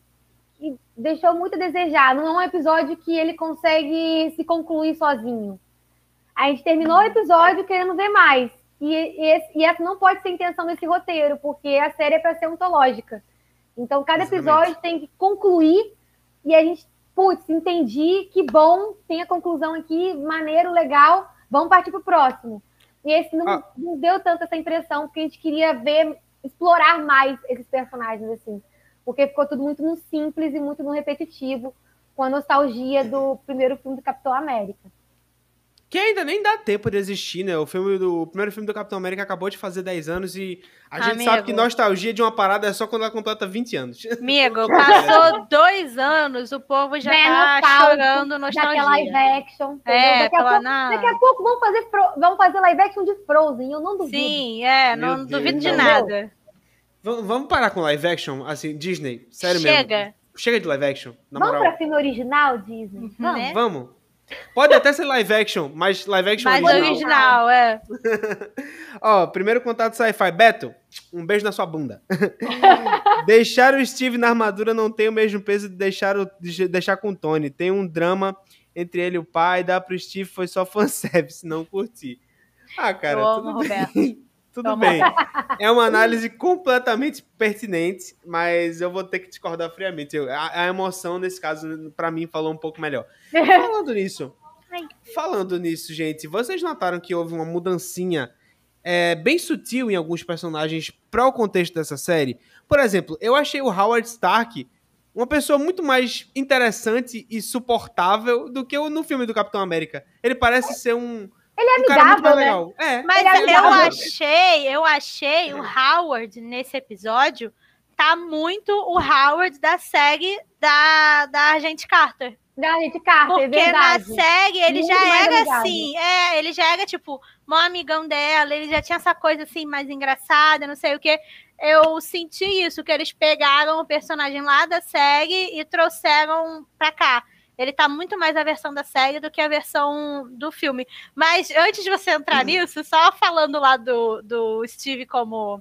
que deixou muito a desejar. Não é um episódio que ele consegue se concluir sozinho. A gente terminou o episódio querendo ver mais. E, esse- e essa não pode ser a intenção desse roteiro, porque a série é para ser ontológica. Então, cada Exatamente. episódio tem que concluir e a gente, putz, entendi, que bom, tem a conclusão aqui, maneiro, legal, vamos partir pro próximo. E esse não, Ah. não deu tanto essa impressão, porque a gente queria ver, explorar mais esses personagens, assim. Porque ficou tudo muito no simples e muito no repetitivo, com a nostalgia do primeiro filme do Capitão América. Que ainda nem dá tempo de existir, né? O, filme do, o primeiro filme do Capitão América acabou de fazer 10 anos e a gente Amigo. sabe que nostalgia de uma parada é só quando ela completa 20 anos. Amigo, passou dois anos, o povo já Vem tá nostálgico chorando Daquela live nostalgia. action. É, daqui, a aquela pouco, na- daqui a pouco vamos fazer, vamos fazer live action de Frozen, eu não duvido. Sim, é, Meu não Deus, duvido de não. nada. Vamos, vamos parar com live action? Assim, Disney, sério mesmo. Chega. Chega de live action, na vamos moral. pra filme original, Disney? Vamos. Né? Vamos. Pode até ser live action, mas live action Mais original. original, é. Ó, primeiro contato sci-fi. Beto, um beijo na sua bunda. deixar o Steve na armadura não tem o mesmo peso de deixar, o, de deixar com o Tony. Tem um drama entre ele e o pai. Dá pro Steve, foi só fanservice, não curti. Ah, cara, Eu tudo amo, bem. Roberto. Tudo Toma. bem. É uma análise completamente pertinente, mas eu vou ter que discordar friamente. Eu- a, a emoção, nesse caso, pra mim, falou um pouco melhor. Falando nisso, falando nisso, gente, vocês notaram que houve uma mudancinha é, bem sutil em alguns personagens para o contexto dessa série? Por exemplo, eu achei o Howard Stark uma pessoa muito mais interessante e suportável do que no filme do Capitão América. Ele parece ser um, Ele é um cara muito mais amigável, né? legal. É, Mas é eu achei, eu achei o Howard nesse episódio tá muito o Howard da série da, da Agente Carter. Da gente Carter, é Porque na verdade. série ele Muito já era amigável. assim, é, ele já era tipo, um amigão dela, ele já tinha essa coisa assim mais engraçada, não sei o que. Eu senti isso, que eles pegaram o personagem lá da série e trouxeram pra cá. Ele tá muito mais a versão da série do que a versão do filme. Mas antes de você entrar nisso, só falando lá do, do Steve como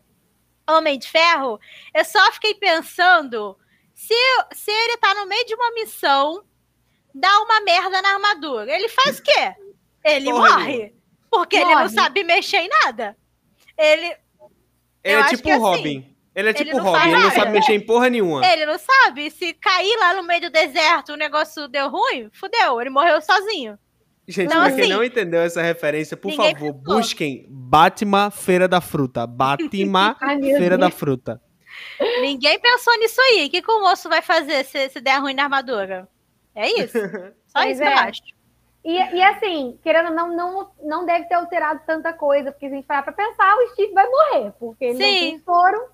Homem de Ferro, eu só fiquei pensando se, se ele tá no meio de uma missão, dá uma merda na armadura, ele faz o quê? Ele Porra morre. Porque ele não Morre. sabe mexer em nada. Ele, Ele é tipo o assim, Robin. Ele é ele tipo não Robin, ele não sabe mexer em porra nenhuma. ele não sabe. Se cair lá no meio do deserto, o negócio deu ruim, fudeu. Ele morreu sozinho. Gente, Então, pra quem assim, não entendeu essa referência, por favor, pensou. busquem Batman Feira da Fruta. Batman Feira Deus. da Fruta. Ninguém pensou nisso aí. O que, que o moço vai fazer se, se der ruim na armadura? É isso. Só Pois isso que eu é. acho. E, e assim, querendo ou não, não, não deve ter alterado tanta coisa, porque se a gente parar pra pensar, o Steve vai morrer, porque ele não Sim. tem soro.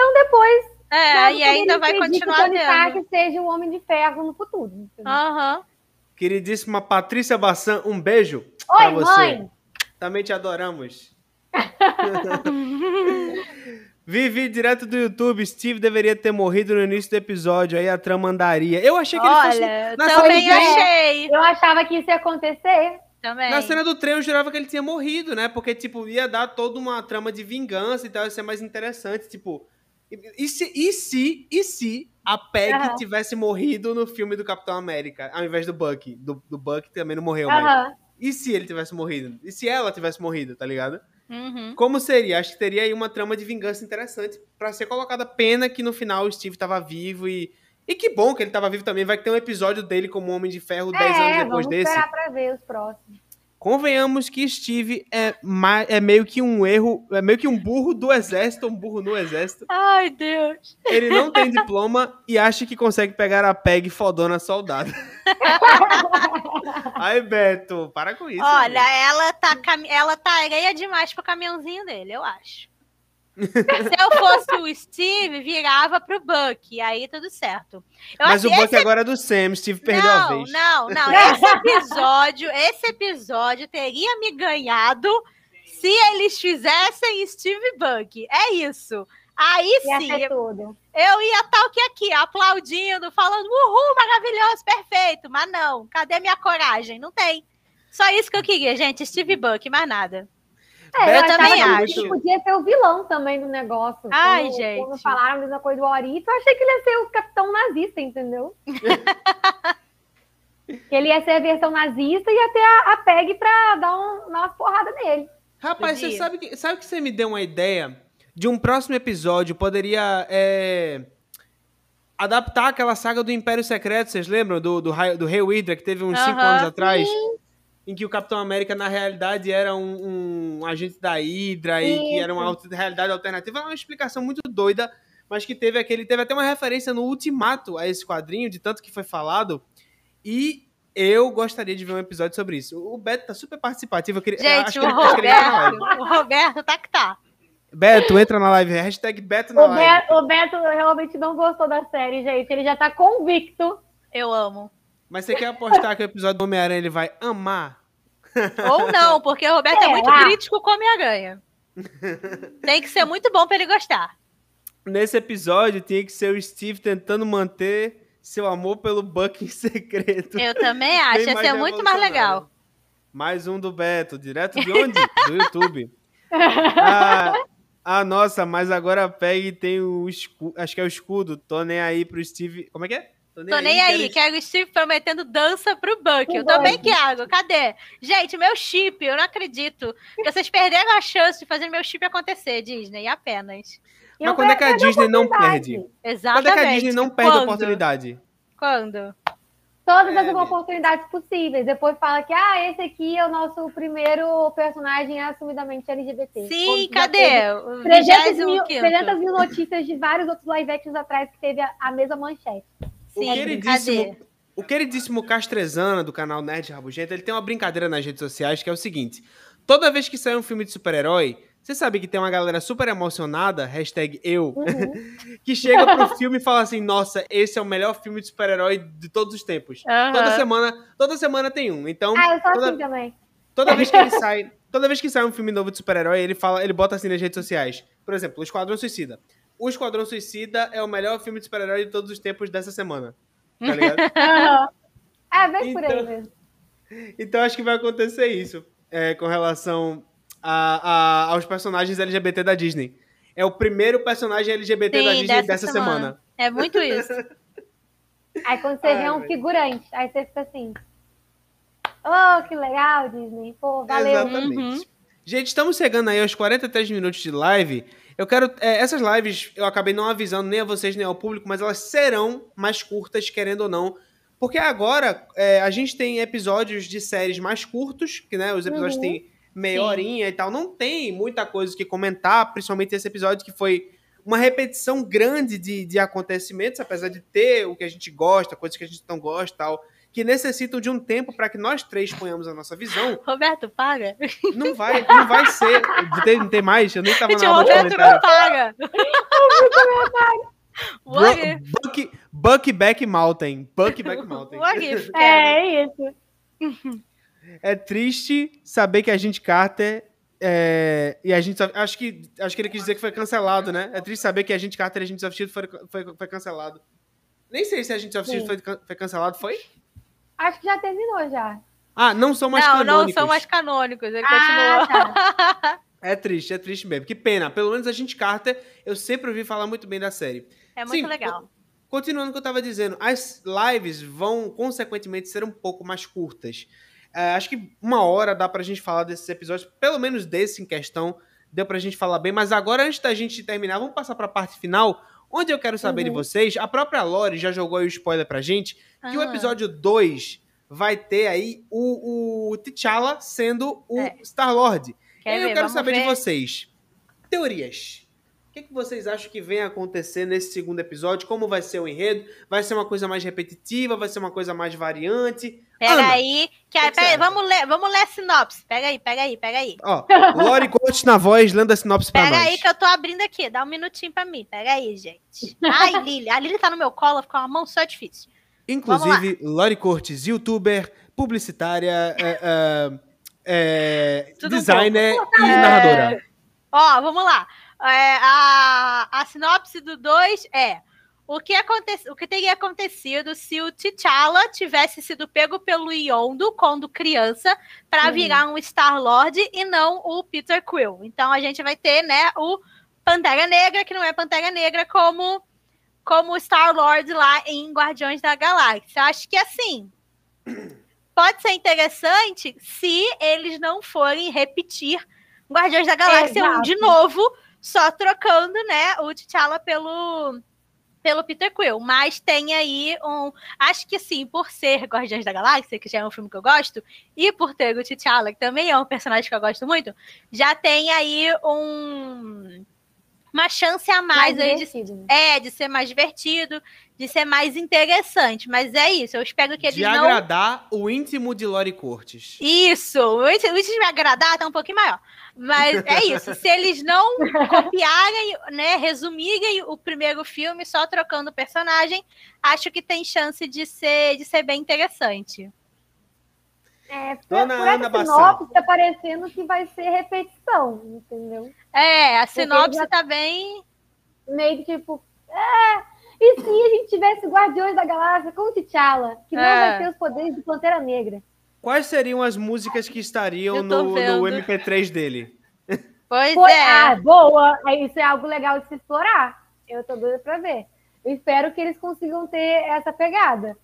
Então depois. É, nada e ainda vai continuar que o Tony tendo. Stark seja o Homem de Ferro no futuro. Aham. Queridíssima Patrícia Bassan, um beijo pra Oi, você. mãe! Também te adoramos. Vivi direto do YouTube. Steve deveria ter morrido no início do episódio. Aí a trama andaria. Eu achei que ele fosse. Olha, na também cena de- achei. Eu achava que isso ia acontecer. Também. Na cena do trem eu jurava que ele tinha morrido, né? Porque, tipo, ia dar toda uma trama de vingança e tal, ia ser mais interessante. Tipo, e, se, e se, e se a Peg Aham. tivesse morrido no filme do Capitão América, ao invés do Bucky? Do, do Bucky também não morreu, mas. Aham. E se ele tivesse morrido? E se ela tivesse morrido, tá ligado? Uhum. Como seria? Acho que teria aí uma trama de vingança interessante pra ser colocada. Pena que no final o Steve tava vivo e. E que bom que ele tava vivo também. Vai ter um episódio dele como Homem de Ferro 10 anos É, depois vamos desse. esperar pra ver os próximos. Convenhamos que Steve é, é meio que um erro, é meio que um burro do exército, um burro no exército. Ai, Deus. Ele não tem diploma e acha que consegue pegar a PEG fodona soldada. Aí, Beto, para com isso. Olha, amigo. ela tá, ela tá areia demais pro caminhãozinho dele, eu acho. Se eu fosse o Steve, virava pro Buck, e aí tudo certo. Eu Mas o Buck esse... agora é do Sam, Steve perdeu a não, vez. não, não. Esse episódio, esse episódio teria me ganhado se eles fizessem Steve Buck. É isso. Aí Ia sim, tudo. eu ia estar o que aqui, aplaudindo, falando, uhul, maravilhoso, perfeito. Mas não, cadê minha coragem? Não tem. Só isso que eu queria, gente, Steve Buck, mais nada. É, eu achava também que acho. ele podia ser o vilão também do negócio. Ai, quando, gente. Quando falaram a mesma coisa do Orito, eu achei que ele ia ser o capitão nazista, entendeu? que ele ia ser a versão nazista e ia ter a, a PEG pra dar, um, dar umas porradas nele. Rapaz, você Podia. sabe que, sabe que você me deu uma ideia de um próximo episódio poderia é, adaptar aquela saga do Império Secreto, vocês lembram? Do, do, Rei- do Rei Hydra, que teve uns 5 Aham. anos atrás? Em que o Capitão América, na realidade, era um, um agente da Hydra e que era uma realidade alternativa. É uma explicação muito doida, mas que teve aquele. Teve até uma referência no Ultimato a esse quadrinho, de tanto que foi falado. E eu gostaria de ver um episódio sobre isso. O Beto tá super participativo. Eu queria, eu Gente, acho o. Roberto, o Roberto tá que tá. Beto, entra na live. Hashtag Beto na O live. Beto, o Beto realmente não gostou da série, gente. Ele já tá convicto. Eu amo. Mas você quer apostar que o episódio do Homem-Aranha ele vai amar? Ou não, porque o Roberto é, É, muito lá. crítico com Homem-Aranha. Tem que ser muito bom pra ele gostar. Nesse episódio tinha que ser o Steve tentando manter seu amor pelo Buck em secreto. Eu também acho, ia ser muito mais legal. Mais um do Beto, direto de onde? Do YouTube. Ah, ah, nossa, mas agora a Peg tem o escudo, acho que é o escudo. Tô nem aí pro Steve. Como é que é? Tô nem aí, quero- quero o Steve prometendo dança pro Buck. Eu também quero. Cadê? Gente, meu chip, eu não acredito. que Vocês perderam a chance de fazer meu chip acontecer, Disney, apenas. Mas quando é que a Disney não perde? Exatamente. Quando é que a Disney não perde a Quando? oportunidade? Quando? Todas É, as oportunidades possíveis. Depois fala que, ah, esse aqui é o nosso primeiro personagem assumidamente LGBT. Sim, cadê? teve O 300 mil, 25º. 300 mil notícias de vários outros live actions atrás que teve a, a mesma manchete. O Sim, queridíssimo, cadê? o queridíssimo Castrezana do canal Nerd Rabugento, ele tem uma brincadeira nas redes sociais que é o seguinte: toda vez que sai um filme de super-herói, você sabe que tem uma galera super emocionada, hashtag eu, Uhum. que chega pro filme e fala assim: nossa, esse é o melhor filme de super-herói de todos os tempos. Aham. Toda semana, toda semana tem um. Então, Ah, eu sou toda, assim também. toda vez que ele sai, toda vez que sai um filme novo de super-herói, ele fala, ele bota assim nas redes sociais. Por exemplo, o Esquadrão Suicida. O Esquadrão Suicida é o melhor filme de super-herói de todos os tempos dessa semana. Tá ligado? É, bem por aí Então- mesmo. Então acho que vai acontecer isso é, com relação a- a- aos personagens LGBT da Disney. É o primeiro personagem LGBT da Sim, Disney dessa dessa, semana. semana. É muito isso. Aí quando você vê um velho. figurante, aí você fica assim. Oh, que legal, Disney. Pô, valeu. Exatamente. Uhum. Gente, estamos chegando aí aos 43 minutos de live. Eu quero. é, essas lives eu acabei não avisando nem a vocês nem ao público, mas elas serão mais curtas, querendo ou não. Porque agora é, a gente tem episódios de séries mais curtos, que né, os episódios Uhum. têm meia Sim. horinha e tal. Não tem muita coisa que comentar, principalmente esse episódio que foi uma repetição grande de, de acontecimentos, apesar de ter o que a gente gosta, coisas que a gente não gosta e tal, que necessitam de um tempo para que nós três ponhamos a nossa visão. Roberto, paga. Não vai, não vai ser. Não tem, não tem mais? Eu nem tava Gente, na o aba de Roberto comentário. não paga. O Bro- Agui- Buck, Buckback Mountain. Buckback Mountain. o Agui, É, é isso. É triste saber que a gente Carter. é, e a gente acho que acho que ele quis dizer que foi cancelado, né? É triste saber que a gente Carter e a gente of Shield foi, foi, foi cancelado. Nem sei se a gente of Shield foi, foi cancelado, foi? Acho que já terminou já. Ah, não são mais não, canônicos. não são mais canônicos. Ele Ah, continua. tá. É triste, é triste mesmo. Que pena. Pelo menos a gente Carter, eu sempre ouvi falar muito bem da série. É muito Sim, legal. co- Continuando o que eu tava dizendo, as lives vão, consequentemente, ser um pouco mais curtas. É, acho que uma hora dá pra gente falar desses episódios, pelo menos desse em questão, deu pra gente falar bem. Mas agora, antes da gente terminar, vamos passar pra parte final, onde eu quero saber de Uhum. vocês. A própria Lore já jogou aí o spoiler pra gente, que o Ah. episódio 2 vai ter aí o, o T'Challa sendo o É. Star-Lord. E aí eu ver? quero Vamos saber de ver. vocês. Teorias. O que, que vocês acham que vem acontecer nesse segundo episódio? Como vai ser o enredo? Vai ser uma coisa mais repetitiva? Vai ser uma coisa mais variante? Pega Ana, aí. Que, pega acha? vamos ler, vamos ler a sinopse. Pega aí, pega aí, pega aí. Ó, Lori Coach na voz, lendo a sinopse pra Pega nós. aí que eu tô abrindo aqui. Dá um minutinho pra mim. Pega aí, gente. Ai, Lili. A Lili tá no meu colo, ficou uma mão só difícil. Inclusive, Lori Cortes, youtuber, publicitária, é, é, é, designer e É. narradora. Ó, vamos lá. É, a, a sinopse do 2 é o que, aconte, o que teria acontecido se o T'Challa tivesse sido pego pelo Yondo quando criança para Hum. virar um Star-Lord e não o Peter Quill. Então a gente vai ter, né, o Pantera Negra, que não é Pantera Negra como como Star-Lord lá em Guardiões da Galáxia. Acho que assim, pode ser interessante se eles não forem repetir Guardiões da Galáxia 1 Exato. de novo, só trocando, né, o T'Challa pelo pelo Peter Quill, mas tem aí um, acho que sim, por ser Guardiões da Galáxia, que já é um filme que eu gosto, e por ter o T'Challa, que também é um personagem que eu gosto muito, já tem aí um uma chance a mais, Mais aí de né? é, de ser mais divertido, de ser mais interessante. Mas é isso, eu espero que eles De não. agradar o íntimo de Lori Cortes. Isso, o índice o índice de me agradar tá um pouquinho maior. Mas é isso, se eles não copiarem, né, resumirem o primeiro filme só trocando o personagem, acho que tem chance de ser, de ser bem interessante. É, Dona por Ana Bassan. sinopse tá parecendo que vai ser repetição, entendeu? É, a sinopse já- tá bem. Meio que tipo, é, e se a gente tivesse Guardiões da Galáxia com o T'Challa, que não É. vai ter os poderes de Pantera Negra? Quais seriam as músicas que estariam no, no MP3 dele? Pois Foi, é. ah, boa! É, Isso é algo legal de se explorar. Eu tô doida pra ver. Eu espero que eles consigam ter essa pegada.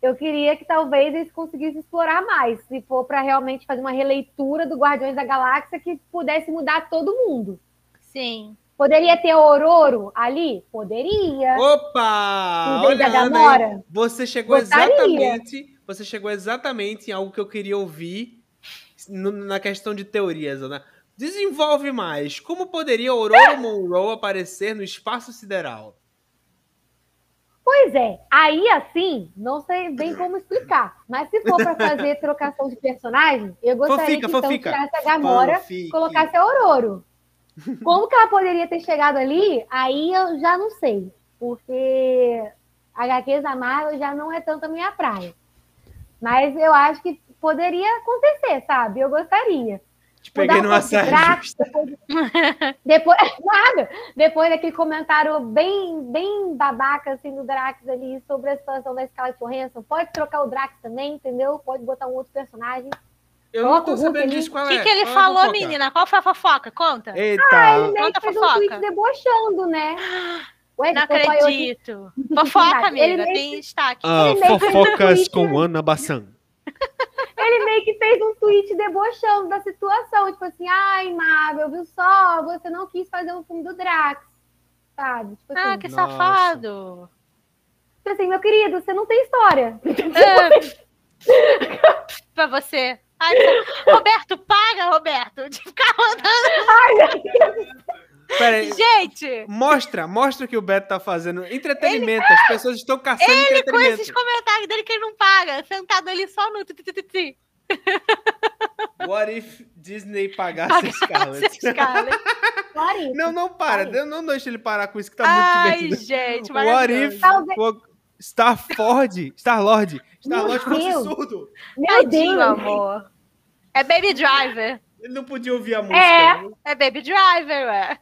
Eu queria que talvez eles conseguissem explorar mais, se for pra realmente fazer uma releitura do Guardiões da Galáxia que pudesse mudar todo mundo. Sim. Poderia ter Ororo ali? Poderia. Opa! Olha, da Ana, você chegou Gostaria. exatamente, você chegou exatamente em algo que eu queria ouvir na questão de teorias, Ana. Desenvolve mais. Como poderia Aurora Monroe aparecer no espaço sideral? Pois é, aí assim, não sei bem como explicar. Mas se for pra fazer trocação de personagem, eu gostaria Fofica, que então tirasse a Gamora Fanfic. colocasse a Aurora. Como que ela poderia ter chegado ali? Aí eu já não sei. Porque HQs da Marvel já não é tanto a minha praia. Mas eu acho que poderia acontecer, sabe? Eu gostaria. Te peguei um numa de saia justa. Depois, nada. Depois daquele comentário bem, bem babaca assim do Drax ali sobre a situação da Scarlett Johansson, pode trocar o Drax também, entendeu? Pode botar um outro personagem. Eu não Coloca tô o Hulk sabendo disso qual O é. que, que ele Qual é falou, fofoca? menina? Qual foi a fofoca? Conta. Eita! Ah, ele meio Conta que fez um tweet debochando, né? Ué, Não acredito. Fofoca, Ele amiga. meio Tem destaque. Ah, Ele tweet, né? Ana Bassan. Ele meio que fez um tweet debochando da situação. Tipo assim, ai, Marvel, viu só? Você não quis fazer um filme do Drax. Sabe? Tipo assim, Ah, que Nossa. safado. tipo assim, meu querido, você não tem história. É, pra você. Ai. Roberto, paga, Roberto, de ficar rodando. Pera aí. Gente, Mostra, mostra o que o Beto tá fazendo. Entretenimento. As pessoas estão caçando com entretenimento. esses comentários dele que ele não paga, sentado ali só no. What if Disney pagasse Paga a Scarlett? Scarlett. Não, não para. Não deixa ele parar com isso que tá Ai, muito divertido. gente, What if Talvez- o Star-Ford, Star-Lord, Star-Lord Meu fosse Deus. surdo? Meu Tadinho, Deus. amor. É Baby Driver. Ele não podia ouvir a música. É. né? É Baby Driver, ué.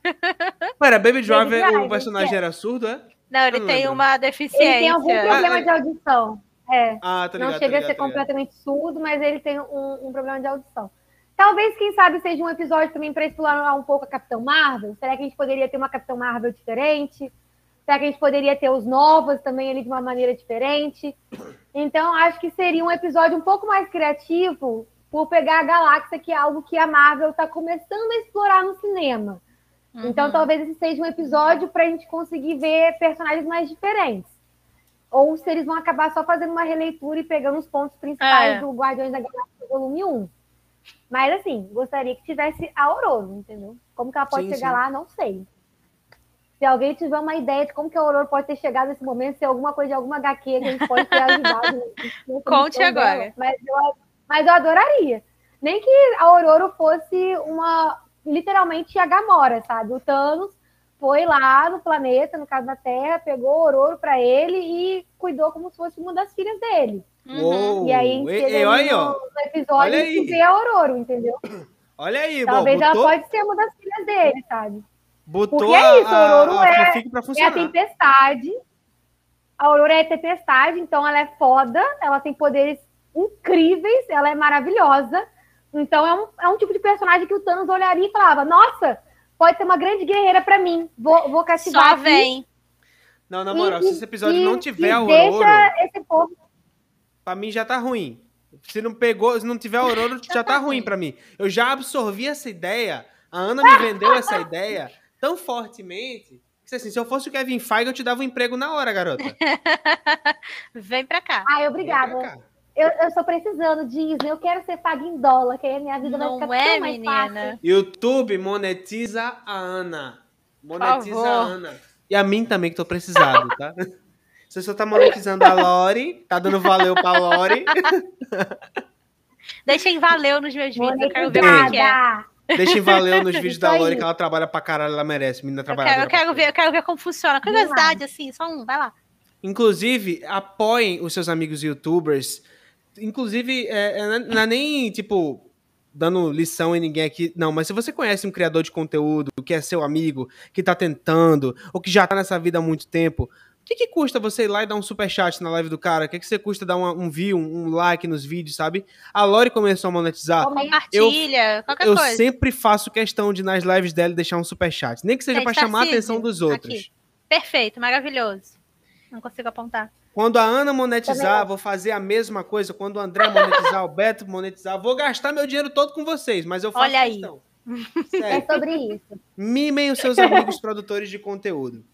Pera, Baby Driver, o Driver, personagem é. era surdo, é? Não, ele Eu tem lembro. uma deficiência. Ele tem algum problema Ah, de audição. É. Ah, tá ligado, não tá chega ligado, a ser tá completamente surdo, mas ele tem um, um problema de audição. Talvez, quem sabe, seja um episódio também para explorar um pouco a Capitão Marvel. Será que a gente poderia ter uma Capitão Marvel diferente? Será que a gente poderia ter os novos também ali de uma maneira diferente? Então, acho que seria um episódio um pouco mais criativo por pegar a galáxia, que é algo que a Marvel está começando a explorar no cinema. Uhum. Então, talvez esse seja um episódio para a gente conseguir ver personagens mais diferentes. ou se eles vão acabar só fazendo uma releitura e pegando os pontos principais É. do Guardiões da Galáxia volume 1. Mas assim, gostaria que tivesse a Aurora, entendeu? Como que ela pode Sim, chegar sim. lá, não sei. Se alguém tiver uma ideia de como que a Aurora pode ter chegado nesse momento, se é alguma coisa de alguma HQ que a gente pode ter ajudado. nessa Conte missão agora. dela. Mas eu, mas eu adoraria. Nem que a Aurora fosse uma, literalmente, a Gamora, sabe? O Thanos foi lá no planeta, no caso da Terra, pegou o Aurora pra ele e cuidou como se fosse uma das filhas dele. Uhum. E aí, a gente E- e olha aí, no, ó. no episódio Olha aí. vê a Aurora, entendeu? Olha aí, bom, Talvez ela botou, pode ser uma das filhas dele, sabe? botou Porque é isso, a, Ororo a é- É a tempestade. A Aurora é a tempestade, então ela é foda, ela tem poderes incríveis, ela é maravilhosa. Então é um, é um tipo de personagem que o Thanos olharia e falava: Nossa, pode ser uma grande guerreira pra mim. Vou, vou cativar. Só aqui vem. Não, na e- moral, se esse episódio e- não tiver e a Aurora, Deixa esse povo. pra mim já tá ruim. Se não pegou, se não tiver Aurora, já tá ruim pra mim. Eu já absorvi essa ideia, a Ana me vendeu essa ideia tão fortemente, que assim, se eu fosse o Kevin Feige, eu te dava um emprego na hora, garota. Vem pra cá. Ai, Vem pra obrigada. Eu, eu estou precisando, Disney. Eu quero ser paga em dólar, que aí a minha vida Não vai ficar é, tão mais fácil. menina? YouTube monetiza a Ana. Monetiza a Ana. E a mim também, que tô precisado, tá? Você só tá monetizando a Lori, tá dando valeu pra Lori. Deixem valeu nos meus vídeos. Eu quero ver como é que é. Deixem valeu nos vídeos da Lori, aí. que ela trabalha pra caralho, ela merece. Menina Eu trabalhadora. quero, eu quero ver, eu quero ver como funciona. Curiosidade, assim, só um, vai lá. Inclusive, apoiem os seus amigos youtubers. Inclusive, é, é, não é nem, tipo, dando lição em ninguém aqui. Não, mas se você conhece um criador de conteúdo que é seu amigo, que tá tentando, ou que já tá nessa vida há muito tempo, o que, que custa você ir lá e dar um superchat na live do cara? O que, que você custa dar uma- um view, um, like nos vídeos, sabe? A Lori começou a monetizar. Compartilha, qualquer Eu coisa. sempre faço questão de, nas lives dela, deixar um superchat. Nem que seja Gente, pra chamar a atenção dos outros. aqui. Perfeito, maravilhoso. Não consigo apontar. Quando a Ana monetizar, Também vou fazer a mesma coisa. Quando o André monetizar, o Beto monetizar, vou gastar meu dinheiro todo com vocês, mas eu faço Olha aí. questão. É sobre isso. mimem os seus amigos produtores de conteúdo.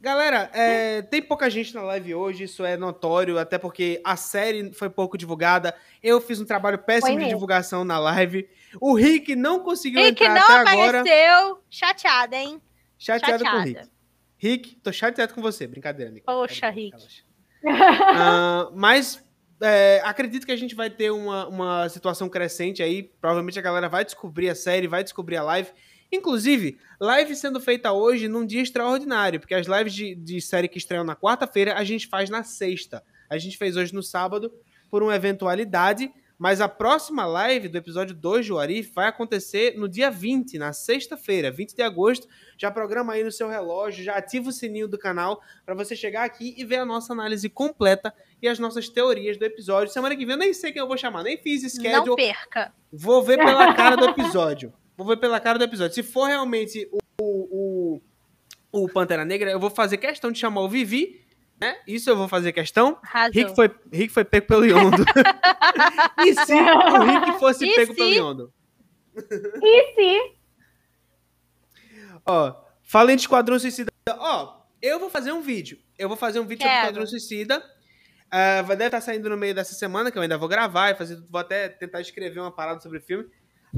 Galera, é, tem pouca gente na live hoje, isso é notório, até porque a série foi pouco divulgada. Eu fiz um trabalho péssimo de divulgação na live. O Rick não conseguiu Rick entrar não até agora. apareceu. Chateada, hein? Chateado com o chateada. Rick. Rick, tô chateado com você. Brincadeira, amigo. Poxa, Rick. Ah, mas é, acredito que a gente vai ter uma, uma situação crescente aí. Provavelmente a galera vai descobrir a série, vai descobrir a live. Inclusive, live sendo feita hoje num dia extraordinário, porque as lives de, de série que estreiam na quarta-feira a gente faz na sexta. A gente fez hoje no sábado por uma eventualidade, mas a próxima live do episódio 2 de Warif vai acontecer no dia 20, na sexta-feira, 20 de agosto. Já programa aí no seu relógio, já ativa o sininho do canal para você chegar aqui e ver a nossa análise completa e as nossas teorias do episódio. Semana que vem eu nem sei quem eu vou chamar, nem fiz Não schedule. perca. Vou ver pela cara do episódio. Vou ver pela cara do episódio. Se for realmente o, o, o, o Pantera Negra, eu vou fazer questão de chamar o Vivi, né? Isso eu vou fazer questão. Arrasou. Rick foi, Rick foi pego pelo Yondo. e se o Rick fosse E pego se? pelo Yondo? E se Ó, falem de Esquadrão Suicida. Ó, eu vou fazer um vídeo. Eu vou fazer um vídeo sobre Quero. Esquadrão Suicida. Vai deve estar saindo no meio dessa semana, que eu ainda vou gravar e fazer. Vou até tentar escrever uma parada sobre o filme.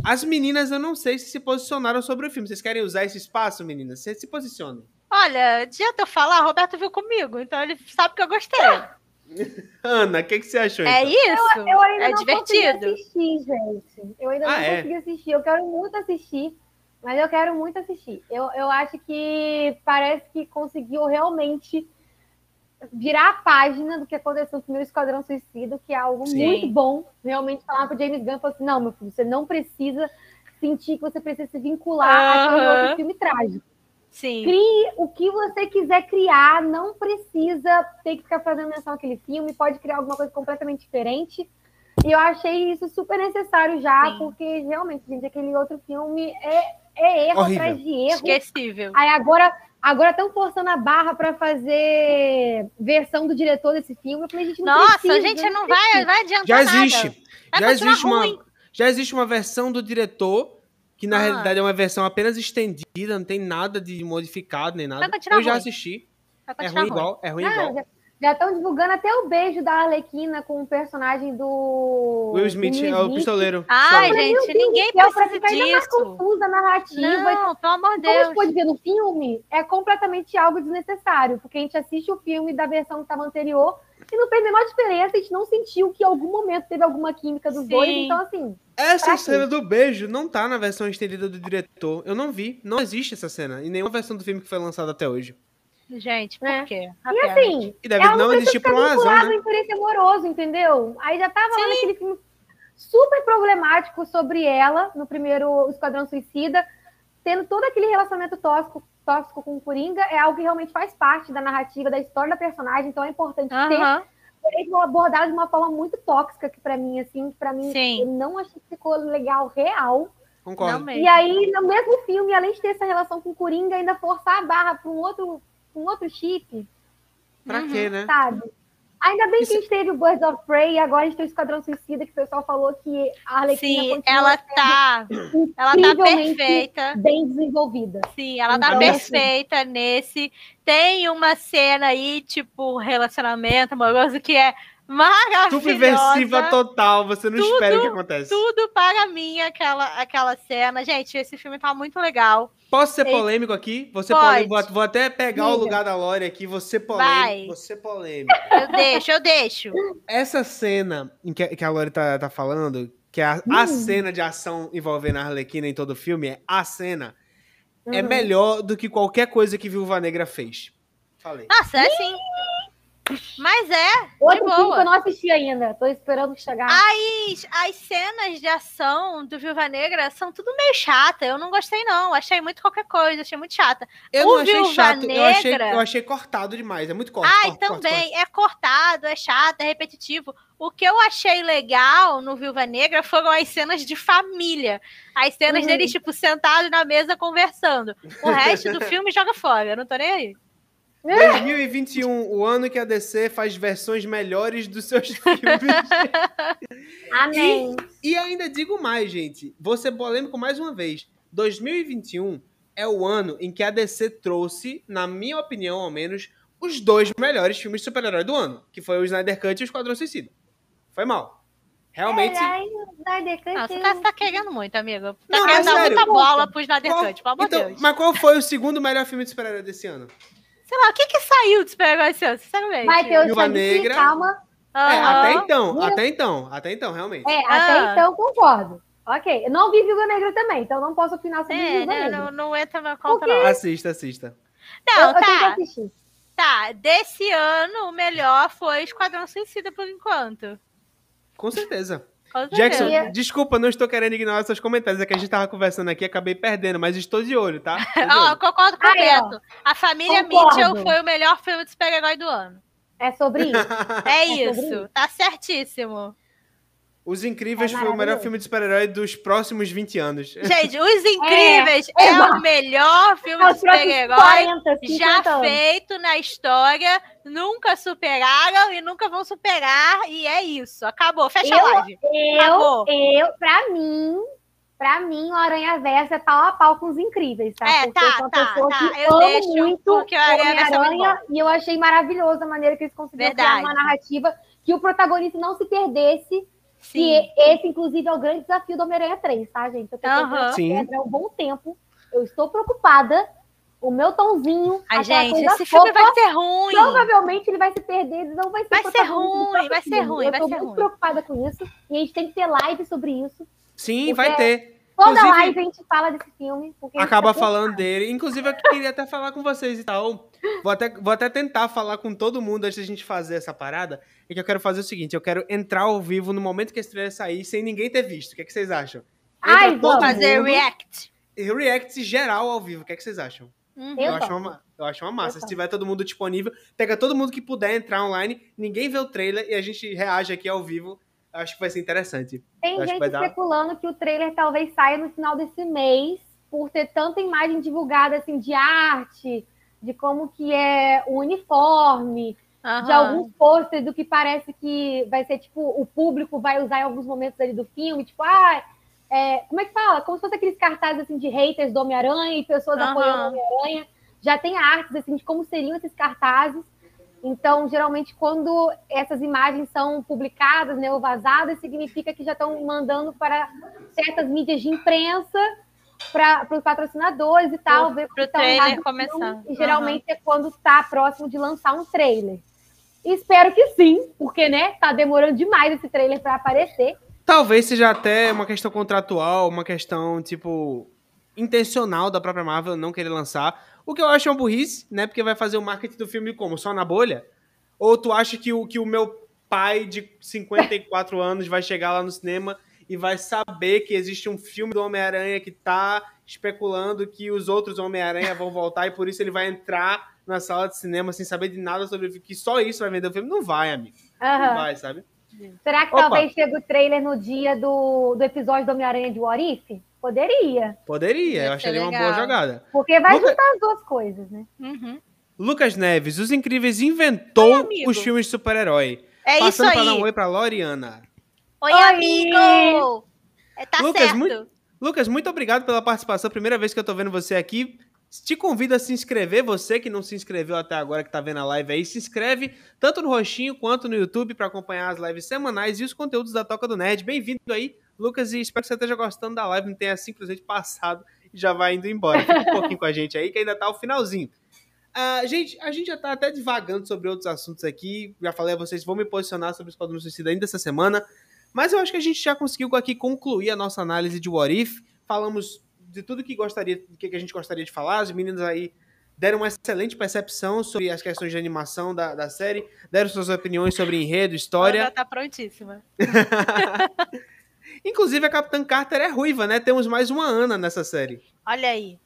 As meninas, eu não sei se se posicionaram sobre o filme. Vocês querem usar esse espaço, meninas? Vocês se posicionem. Olha, adianta eu falar, Roberto viu comigo, então ele sabe que eu gostei. Ana, o que, que você achou? É então? isso? eu ainda é não consegui divertido. assistir, gente. Eu ainda Ah, não é? consegui assistir. Eu quero muito assistir, mas eu quero muito assistir. Eu, eu acho que parece que conseguiu realmente virar a página do que aconteceu no primeiro Esquadrão Suicida, que é algo Sim. muito bom. Realmente falar pro James Gunn, falar assim, não, meu filho, você não precisa sentir que você precisa se vincular àquele Aham. outro filme trágico. Sim. Crie o que você quiser criar, não precisa ter que ficar fazendo menção àquele filme, pode criar alguma coisa completamente diferente. E eu achei isso super necessário já, Sim. porque realmente, gente, aquele outro filme é, é erro Horrível. atrás de erro. Esquecível. Aí agora agora estão forçando a barra para fazer versão do diretor desse filme. Eu falei, gente, não Nossa, precisa, a gente não vai, vai adiantar Já nada. existe. Vai Já existe, uma, já existe uma versão do diretor, que na Ah. realidade é uma versão apenas estendida, não tem nada de modificado nem nada. Eu já ruim. assisti. É continuar ruim igual, é ruim Ah, igual. já- estão divulgando até o beijo da Arlequina com o personagem do. Will Smith é o pistoleiro. Ai, Meu gente, Deus, ninguém é pra precisa ficar ainda mais disso. confusa a narrativa. Não, pelo amor de Como a gente Deus. pode ver no filme, é completamente algo desnecessário, porque a gente assiste o filme da versão que estava anterior e não fez a menor diferença, a gente não sentiu que em algum momento teve alguma química dos Sim. dois, então assim, Essa quê? cena do beijo não tá na versão estendida do diretor. Eu não vi. Não existe essa cena em nenhuma versão do filme que foi lançada até hoje. Gente, por É. quê? e assim, E deve ela não, não existir por uma razão, vinculada ao né? interesse amoroso, entendeu? Aí já tava lá naquele filme super problemático sobre ela, no primeiro Esquadrão Suicida, tendo todo aquele relacionamento tóxico, tóxico com o Coringa, é algo que realmente faz parte da narrativa, da história da personagem, então é importante ter Aham. porém foi abordado de uma forma muito tóxica que pra mim, assim, que pra mim Sim. eu não achei que ficou legal, real. Concordo. Não E aí, no mesmo filme, além de ter essa relação com o Coringa, ainda forçar a barra pra um outro, um outro chip, Pra Uhum. quê, né? sabe? Ainda bem Isso- que a gente teve o Birds of Prey e agora a gente tem o Esquadrão Suicida, que o pessoal falou que a Arlequina Sim, ela tá, ela tá perfeita. bem desenvolvida. Sim, ela tá Então, perfeita nesse. Tem uma cena aí, tipo, relacionamento amoroso, que é maravilhosa. Subversiva total. Você não Tudo, espera o que acontece. Tudo para mim, aquela, aquela cena. Gente, esse filme tá muito legal. Posso ser Ei, polêmico aqui? Você pode. polêmico. Vou, até pegar o Diga. lugar da Lore aqui. Você polêmico. Vai. Você polêmico. Eu deixo, eu deixo. Essa cena em que, que a Lore tá, tá falando, que é a, a Hum. cena de ação envolvendo a Arlequina em todo o filme, é a cena, é Uhum. melhor do que qualquer coisa que Viúva Negra fez. Falei. Nossa, é sim. Mas é, Outro de filme que eu não assisti ainda, tô esperando chegar. As, as cenas de ação do Viúva Negra são tudo meio chata. Eu não gostei, não. Achei muito qualquer coisa, achei muito chata. Eu o não achei Viúva chato, eu achei, Negra- eu achei cortado demais. É muito corte. Ai, também. É cortado, é chato, é repetitivo. O que eu achei legal no Viúva Negra foram as cenas de família. As cenas Uhum. deles, tipo, sentados na mesa conversando. O resto do filme joga fora. Eu não tô nem aí. 2021, o ano que a DC faz versões melhores dos seus filmes. Amém. E ainda digo mais, gente. Vou ser polêmico mais uma vez. 2021 é o ano em que a DC trouxe, na minha opinião, ao menos, os dois melhores filmes de super-herói do ano. Que foi o Snyder Cut e o Esquadrão Suicida. Foi mal. Realmente... Ai, o Snyder Cut, Não, você tá, você tá querendo muito, amigo. Tá Não, querendo é dar muita bola pro Snyder Qual- Cut, pelo amor de Então, Deus. mas qual foi o segundo melhor filme de super-herói desse ano? Sei lá, o que que saiu de super-herói esse ano, sinceramente? Vai ter o Viúva Negra. calma. É, Aham. até então, até então, até então, realmente. É, até então concordo. Ok, eu não vi Viúva Negra também, então não posso opinar sobre É, Viúva né, Negra. não, não entra na conta, Porque- não. Assista, assista. eu, Não, eu tenho que tá, assistir. tá. Desse ano, o melhor foi Esquadrão Suicida, por enquanto. Com certeza. Com Jackson, certeza. desculpa, não estou querendo ignorar seus comentários. É que a gente tava conversando aqui, acabei perdendo, mas estou de olho, tá? Ó, olho. concordo Aí, ó. completo. A família Concordo. Mitchell foi o melhor filme de super-herói do ano. É sobre isso. É isso, isso. tá certíssimo. Os Incríveis É foi o melhor filme de super-herói dos próximos 20 anos. Gente, Os Incríveis é, exato. o melhor filme É de super-herói 40, 50 já anos. feito na história. Nunca superaram e nunca vão superar. E é isso. Acabou. Fecha a Eu- live. Eu, Acabou. eu, pra mim, pra mim, o Aranha Versa é pau a pau com os incríveis, tá? É, Porque tá, eu tá, pessoa tá. que Eu amo deixo, muito porque o Aranha Versa é muito e eu achei maravilhoso a maneira que eles conseguiram criar Verdade. uma narrativa que o protagonista não se perdesse. Sim. E esse, inclusive, é o grande desafio do Homem-Aranha 3, tá, gente? Eu tô Aham. tentando Sim. pedra há um bom tempo. Eu estou preocupada. O meu tomzinho. Ai, gente, esse filme fofa, vai ser ruim. Provavelmente ele vai se perder, ele não vai ser Vai ser ruim, vai ser filme. ruim, Eu vai tô ser muito ruim. preocupada com isso. E a gente tem que ter live sobre isso. Sim, vai ter. Toda Inclusive- live a gente fala desse filme. Porque a gente Acaba tá falando dele. Inclusive, eu queria até falar com vocês e tal. Vou até, vou até tentar falar com todo mundo antes da gente fazer essa parada. É que eu quero fazer o seguinte: eu quero entrar ao vivo no momento que esse trailer sair, sem ninguém ter visto. O que, é que vocês acham? Entra Ai, vamos. Fazer mundo, react. React geral ao vivo. O que, é que vocês acham? Uhum. Eu Eu, acho uma, eu acho uma massa. Eu Se tiver todo mundo disponível, pega todo mundo que puder entrar online, ninguém vê o trailer e a gente reage aqui ao vivo. Acho que vai ser interessante. Tem acho que gente dar- especulando que o trailer talvez saia no final desse mês, por ter tanta imagem divulgada assim de arte, de como que é o uniforme, de Aham. alguns posters do que parece que vai ser tipo o público vai usar em alguns momentos ali do filme, tipo, ah, é, como é que fala? Como se fosse aqueles cartazes assim de haters do Homem-Aranha e pessoas Aham. apoiando o Homem-Aranha. Já tem artes assim de como seriam esses cartazes. Então, geralmente, quando essas imagens são publicadas né, ou vazadas, significa que já estão mandando para certas mídias de imprensa, para os patrocinadores e tal. Para o trailer começar. E geralmente uhum. é quando está próximo de lançar um trailer. Espero que sim, porque né, tá demorando demais esse trailer para aparecer. Talvez seja até uma questão contratual, uma questão, tipo, intencional da própria Marvel não querer lançar. O que eu acho uma burrice, né? Porque vai fazer o marketing do filme como? Só na bolha? Ou tu acha que o, que o meu pai de 54 anos vai chegar lá no cinema e vai saber que existe um filme do Homem-Aranha que tá especulando que os outros Homem-Aranha vão voltar e por isso ele vai entrar na sala de cinema sem saber de nada sobre o filme, que só isso vai vender o filme? Não vai, amigo. Uhum. Não vai, sabe? Será que Opa. talvez chegue o trailer no dia do, do episódio do Homem-Aranha de What If? Poderia. Poderia, eu acharia uma boa jogada. Porque vai Luca... juntar as duas coisas, né? Uhum. Lucas Neves, Os Incríveis inventou Oi, os filmes de super-herói. É Passando isso aí. para dar um oi pra Loriana. Oi, oi. amigo! É, tá Lucas, certo. Muito, Lucas, muito obrigado pela participação. Primeira vez que eu tô vendo você aqui. Te convido a se inscrever, você que não se inscreveu até agora, que tá vendo a live aí, se inscreve tanto no Roxinho quanto no YouTube para acompanhar as lives semanais e os conteúdos da Toca do Nerd. Bem-vindo aí Lucas, e espero que você esteja gostando da live, não tenha simplesmente passado e já vai indo embora. Fica um pouquinho com a gente aí, que ainda tá o finalzinho. Uh, gente, a gente já tá até divagando sobre outros assuntos aqui. Já falei a vocês, vou me posicionar sobre o Esquadrão Suicida ainda essa semana. Mas eu acho que a gente já conseguiu aqui concluir a nossa análise de What If. Falamos de tudo que gostaria, do que a gente gostaria de falar. As meninas aí deram uma excelente percepção sobre as questões de animação da, da série, deram suas opiniões sobre enredo, história. Ela tá prontíssima. Inclusive, a Capitã Carter é ruiva, né? Temos mais uma Ana nessa série. Olha aí.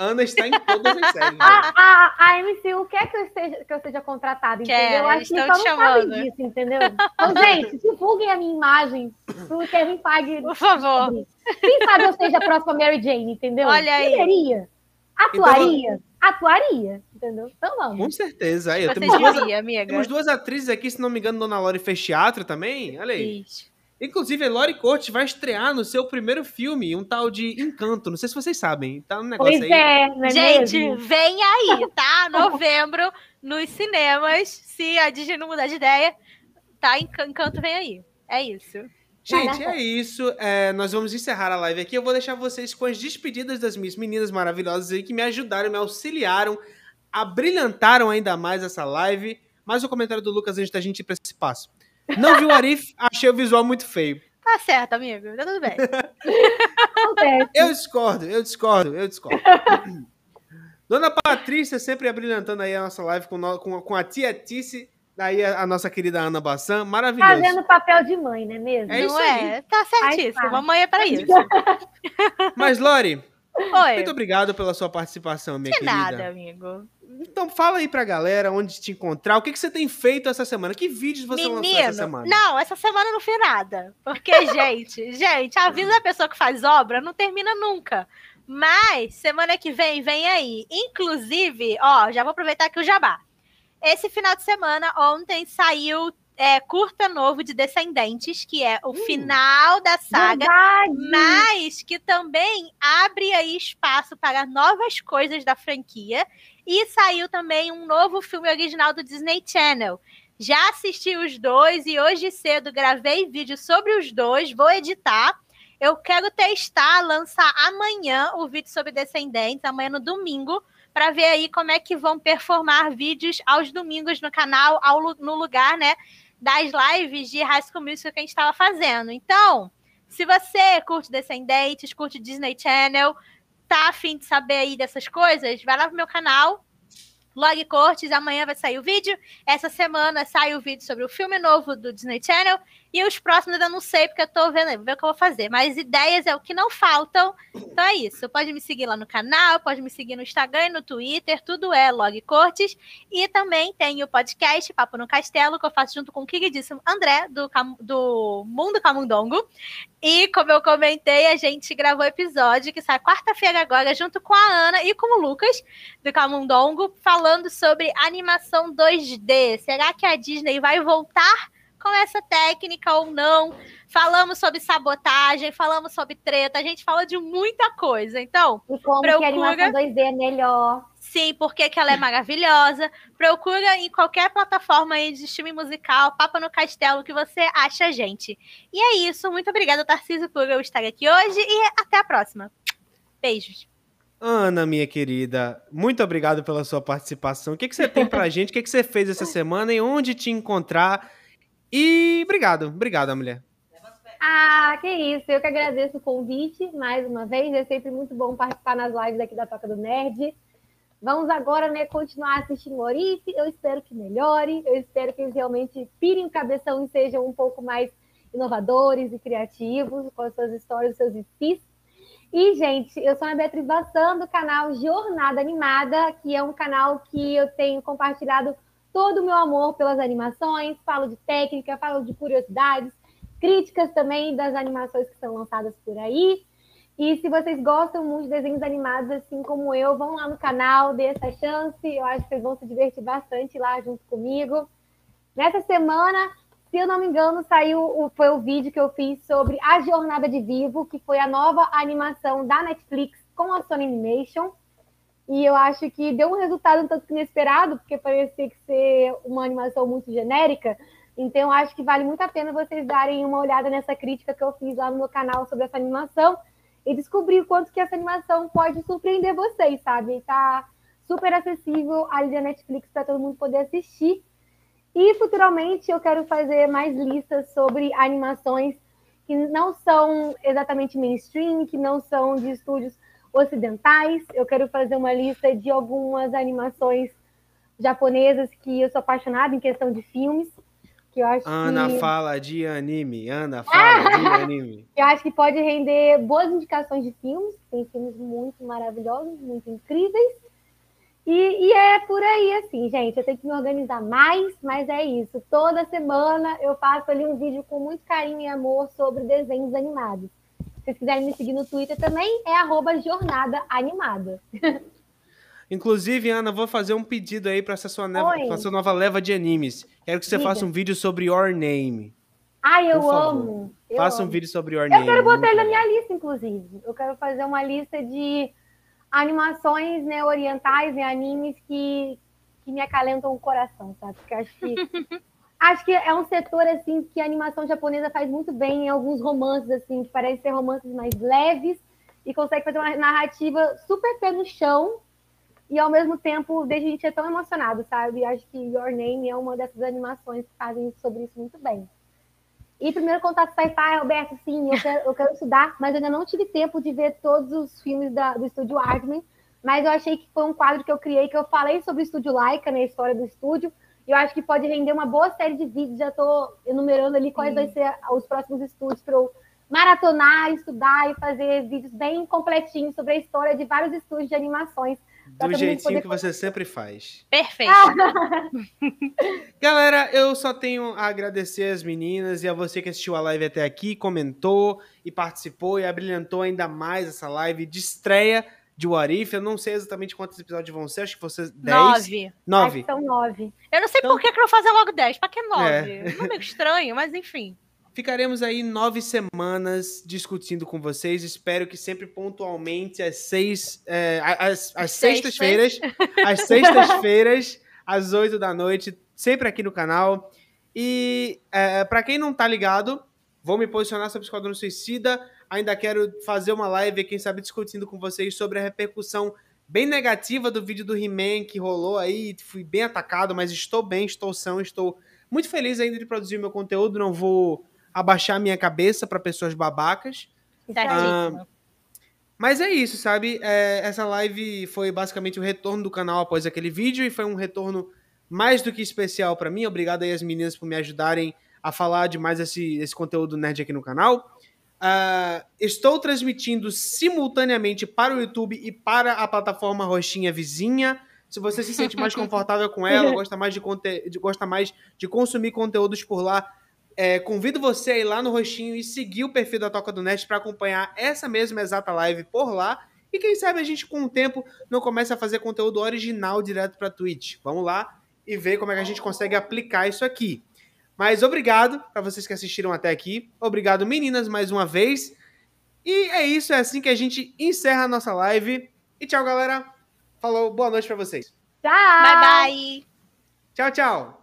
Ana está em todas as séries. a, a, a MCU quer que eu esteja, que eu seja contratada, entendeu? Eu acho que só não sabem disso, entendeu? Então, gente, divulguem a minha imagem pro Kevin Feige. Por favor. Quem sabe eu seja a próxima Mary Jane, entendeu? Olha aí. Poderia. Atuaria. Então, atuaria, entendeu? Então vamos. Com certeza. Aí, temos, duas, amiga. temos duas atrizes aqui, se não me engano, Dona Lore fez teatro também. Olha aí. Isso. Inclusive, a Lori Cortes vai estrear no seu primeiro filme, um tal de Encanto. Não sei se vocês sabem. Tá um negócio pois aí. É, não é Gente, mesmo? vem aí, tá? Novembro, nos cinemas. Se a Disney não mudar de ideia, tá? Encanto vem aí. É isso. Gente, é isso. É, nós vamos encerrar a live aqui. Eu vou deixar vocês com as despedidas das minhas meninas maravilhosas aí que me ajudaram, me auxiliaram, abrilhantaram ainda mais essa live. Mais um comentário do Lucas antes da gente ir para esse passo. Não vi o Arif, achei o visual muito feio. Tá certo, amigo. Tá tudo bem. eu discordo, eu discordo, eu discordo. Dona Patrícia sempre abrilhantando aí a nossa live com, com, com a tia Tice, daí a, a, nossa querida Ana Bassan, maravilhoso. Fazendo papel de mãe, não é mesmo? É isso Não é? aí. Tá certíssimo. Mamãe é para isso. Mas, Lori, Oi. muito obrigado pela sua participação, minha De querida. nada, amigo. Então fala aí pra galera onde te encontrar, o que, que você tem feito essa semana, que vídeos você Menino, lançou essa semana? Não, essa semana não fiz nada. Porque, gente, gente, a vida da pessoa que faz obra não termina nunca. Mas semana que vem, vem aí. Inclusive, ó, já vou aproveitar aqui o jabá. Esse final de semana, ontem, saiu é, curta novo de Descendentes, que é o uh, final da saga, verdade. mas que também abre aí espaço para novas coisas da franquia. E saiu também um novo filme original do Disney Channel. Já assisti os dois e hoje cedo gravei vídeo sobre os dois, vou editar. Eu quero testar, lançar amanhã o vídeo sobre Descendentes, amanhã no domingo, para ver aí como é que vão performar vídeos aos domingos no canal, ao, no lugar, né, das lives de High School Musical que a gente estava fazendo. Então, se você curte Descendentes, curte Disney Channel, tá afim de saber aí dessas coisas, vai lá pro meu canal, Log Cortes, amanhã vai sair o vídeo. Essa semana sai o vídeo sobre o filme novo do Disney Channel. E os próximos eu não sei, porque eu tô vendo, vou ver o que eu vou fazer. Mas ideias é o que não faltam. Então é isso. Pode me seguir lá no canal, pode me seguir no Instagram e no Twitter. Tudo é Log Cortes. E também tem o podcast Papo no Castelo, que eu faço junto com o queridíssimo André, do, do Mundo Camundongo. E como eu comentei, a gente gravou episódio que sai quarta-feira agora, junto com a Ana e com o Lucas, do Camundongo, falando sobre animação 2D. Será que a Disney vai voltar com essa técnica ou não. Falamos sobre sabotagem, falamos sobre treta, a gente falou de muita coisa. Então, e como procura... que a animação 2D é melhor. Sim, porque que ela é maravilhosa. Procura em qualquer plataforma aí de streaming musical, Papa no Castelo, que você acha gente. E é isso. Muito obrigada, Tarcísio, por eu estar aqui hoje e até a próxima. Beijos. Ana, minha querida, muito obrigado pela sua participação. O que, que você tem pra gente? O que, que você fez essa semana e onde te encontrar? E obrigado, obrigado, mulher. Ah, que isso. Eu que agradeço o convite mais uma vez. É sempre muito bom participar nas lives aqui da Toca do Nerd. Vamos agora né, continuar assistindo o Orife. Eu espero que melhore. Eu espero que eles realmente pirem o cabeção e sejam um pouco mais inovadores e criativos com as suas histórias, os seus espíritos. E, gente, eu sou a Beatriz Bassan, do canal Jornada Animada, que é um canal que eu tenho compartilhado todo o meu amor pelas animações, falo de técnica, falo de curiosidades, críticas também das animações que são lançadas por aí. E se vocês gostam muito de desenhos animados, assim como eu, vão lá no canal, dê essa chance. Eu acho que vocês vão se divertir bastante lá junto comigo. Nessa semana, se eu não me engano, saiu o, foi o vídeo que eu fiz sobre a Jornada de Vivo, que foi a nova animação da Netflix com a Sony Animation. E eu acho que deu um resultado um tanto inesperado, porque parecia que ser uma animação muito genérica. Então, acho que vale muito a pena vocês darem uma olhada nessa crítica que eu fiz lá no meu canal sobre essa animação e descobrir o quanto que essa animação pode surpreender vocês, sabe? Está super acessível ali da Netflix para todo mundo poder assistir. E futuramente eu quero fazer mais listas sobre animações que não são exatamente mainstream, que não são de estúdios ocidentais. Eu quero fazer uma lista de algumas animações japonesas que eu sou apaixonada em questão de filmes. Que eu acho Ana que... fala de anime. Ana fala de anime. Eu acho que pode render boas indicações de filmes. Tem filmes muito maravilhosos, muito incríveis. E, e, é por aí, assim, gente. Eu tenho que me organizar mais, mas é isso. Toda semana eu faço ali um vídeo com muito carinho e amor sobre desenhos animados. Se vocês quiserem me seguir no Twitter também, é arroba jornada animada. Inclusive, Ana, vou fazer um pedido aí para essa sua, neva, sua nova leva de animes. Quero que você Diga. faça um vídeo sobre Your Name. Ai, eu amo. Eu faça amo. um vídeo sobre Your eu Name. Eu quero botar ele na minha lista, inclusive. Eu quero fazer uma lista de animações né, orientais e animes que, que me acalentam o coração, sabe? Porque acho que acho que é um setor assim que a animação japonesa faz muito bem em alguns romances assim, que parecem ser romances mais leves e consegue fazer uma narrativa super pé no chão e ao mesmo tempo deixa a gente ser tão emocionado, sabe? Acho que Your Name é uma dessas animações que fazem sobre isso muito bem. E primeiro contato sci-fi, Roberto, sim, eu quero, eu quero, estudar, mas ainda não tive tempo de ver todos os filmes da, do estúdio Artman. Mas eu achei que foi um quadro que eu criei, que eu falei sobre o estúdio Laika, né, a história do estúdio. E eu acho que pode render uma boa série de vídeos. Já estou enumerando ali quais vão ser os próximos estúdios para eu maratonar, estudar e fazer vídeos bem completinhos sobre a história de vários estúdios de animações do jeitinho que você sempre faz. Perfeito. Galera, eu só tenho a agradecer as meninas e a você que assistiu a live até aqui, comentou e participou e abrilhantou ainda mais essa live de estreia de Warif. Eu não sei exatamente quantos episódios vão ser, acho que vão ser 10. Nove. Nove. São nove. Eu não sei então... por que, que não fazer logo 10. Pra que nove? É. Não é meio estranho, mas enfim. Ficaremos aí nove semanas discutindo com vocês. Espero que sempre pontualmente às seis, é, às, às sextas-feiras, às sextas-feiras, às oito da noite, sempre aqui no canal. E é, para quem não tá ligado, vou me posicionar sobre o Esquadrão Suicida. Ainda quero fazer uma live, quem sabe, discutindo com vocês sobre a repercussão bem negativa do vídeo do He-Man que rolou aí. Fui bem atacado, mas estou bem, estou são, estou muito feliz ainda de produzir meu conteúdo. Não vou abaixar minha cabeça para pessoas babacas. Ah, mas é isso, sabe? É, essa live foi basicamente o retorno do canal após aquele vídeo e foi um retorno mais do que especial para mim. Obrigado aí às meninas por me ajudarem a falar de mais esse, esse conteúdo nerd aqui no canal. Uh, estou transmitindo simultaneamente para o YouTube e para a plataforma roxinha vizinha. Se você se sente mais confortável com ela, gosta mais de, gosta mais de consumir conteúdos por lá, é, convido você a ir lá no Roxinho e seguir o perfil da Toca do Net para acompanhar essa mesma exata live por lá. E quem sabe a gente, com o tempo, não começa a fazer conteúdo original direto para Twitch. Vamos lá e ver como é que a gente consegue aplicar isso aqui. Mas obrigado para vocês que assistiram até aqui. Obrigado, meninas, mais uma vez. E é isso, é assim que a gente encerra a nossa live. E tchau, galera. Falou, boa noite para vocês. Tchau! Bye, bye! Tchau, tchau!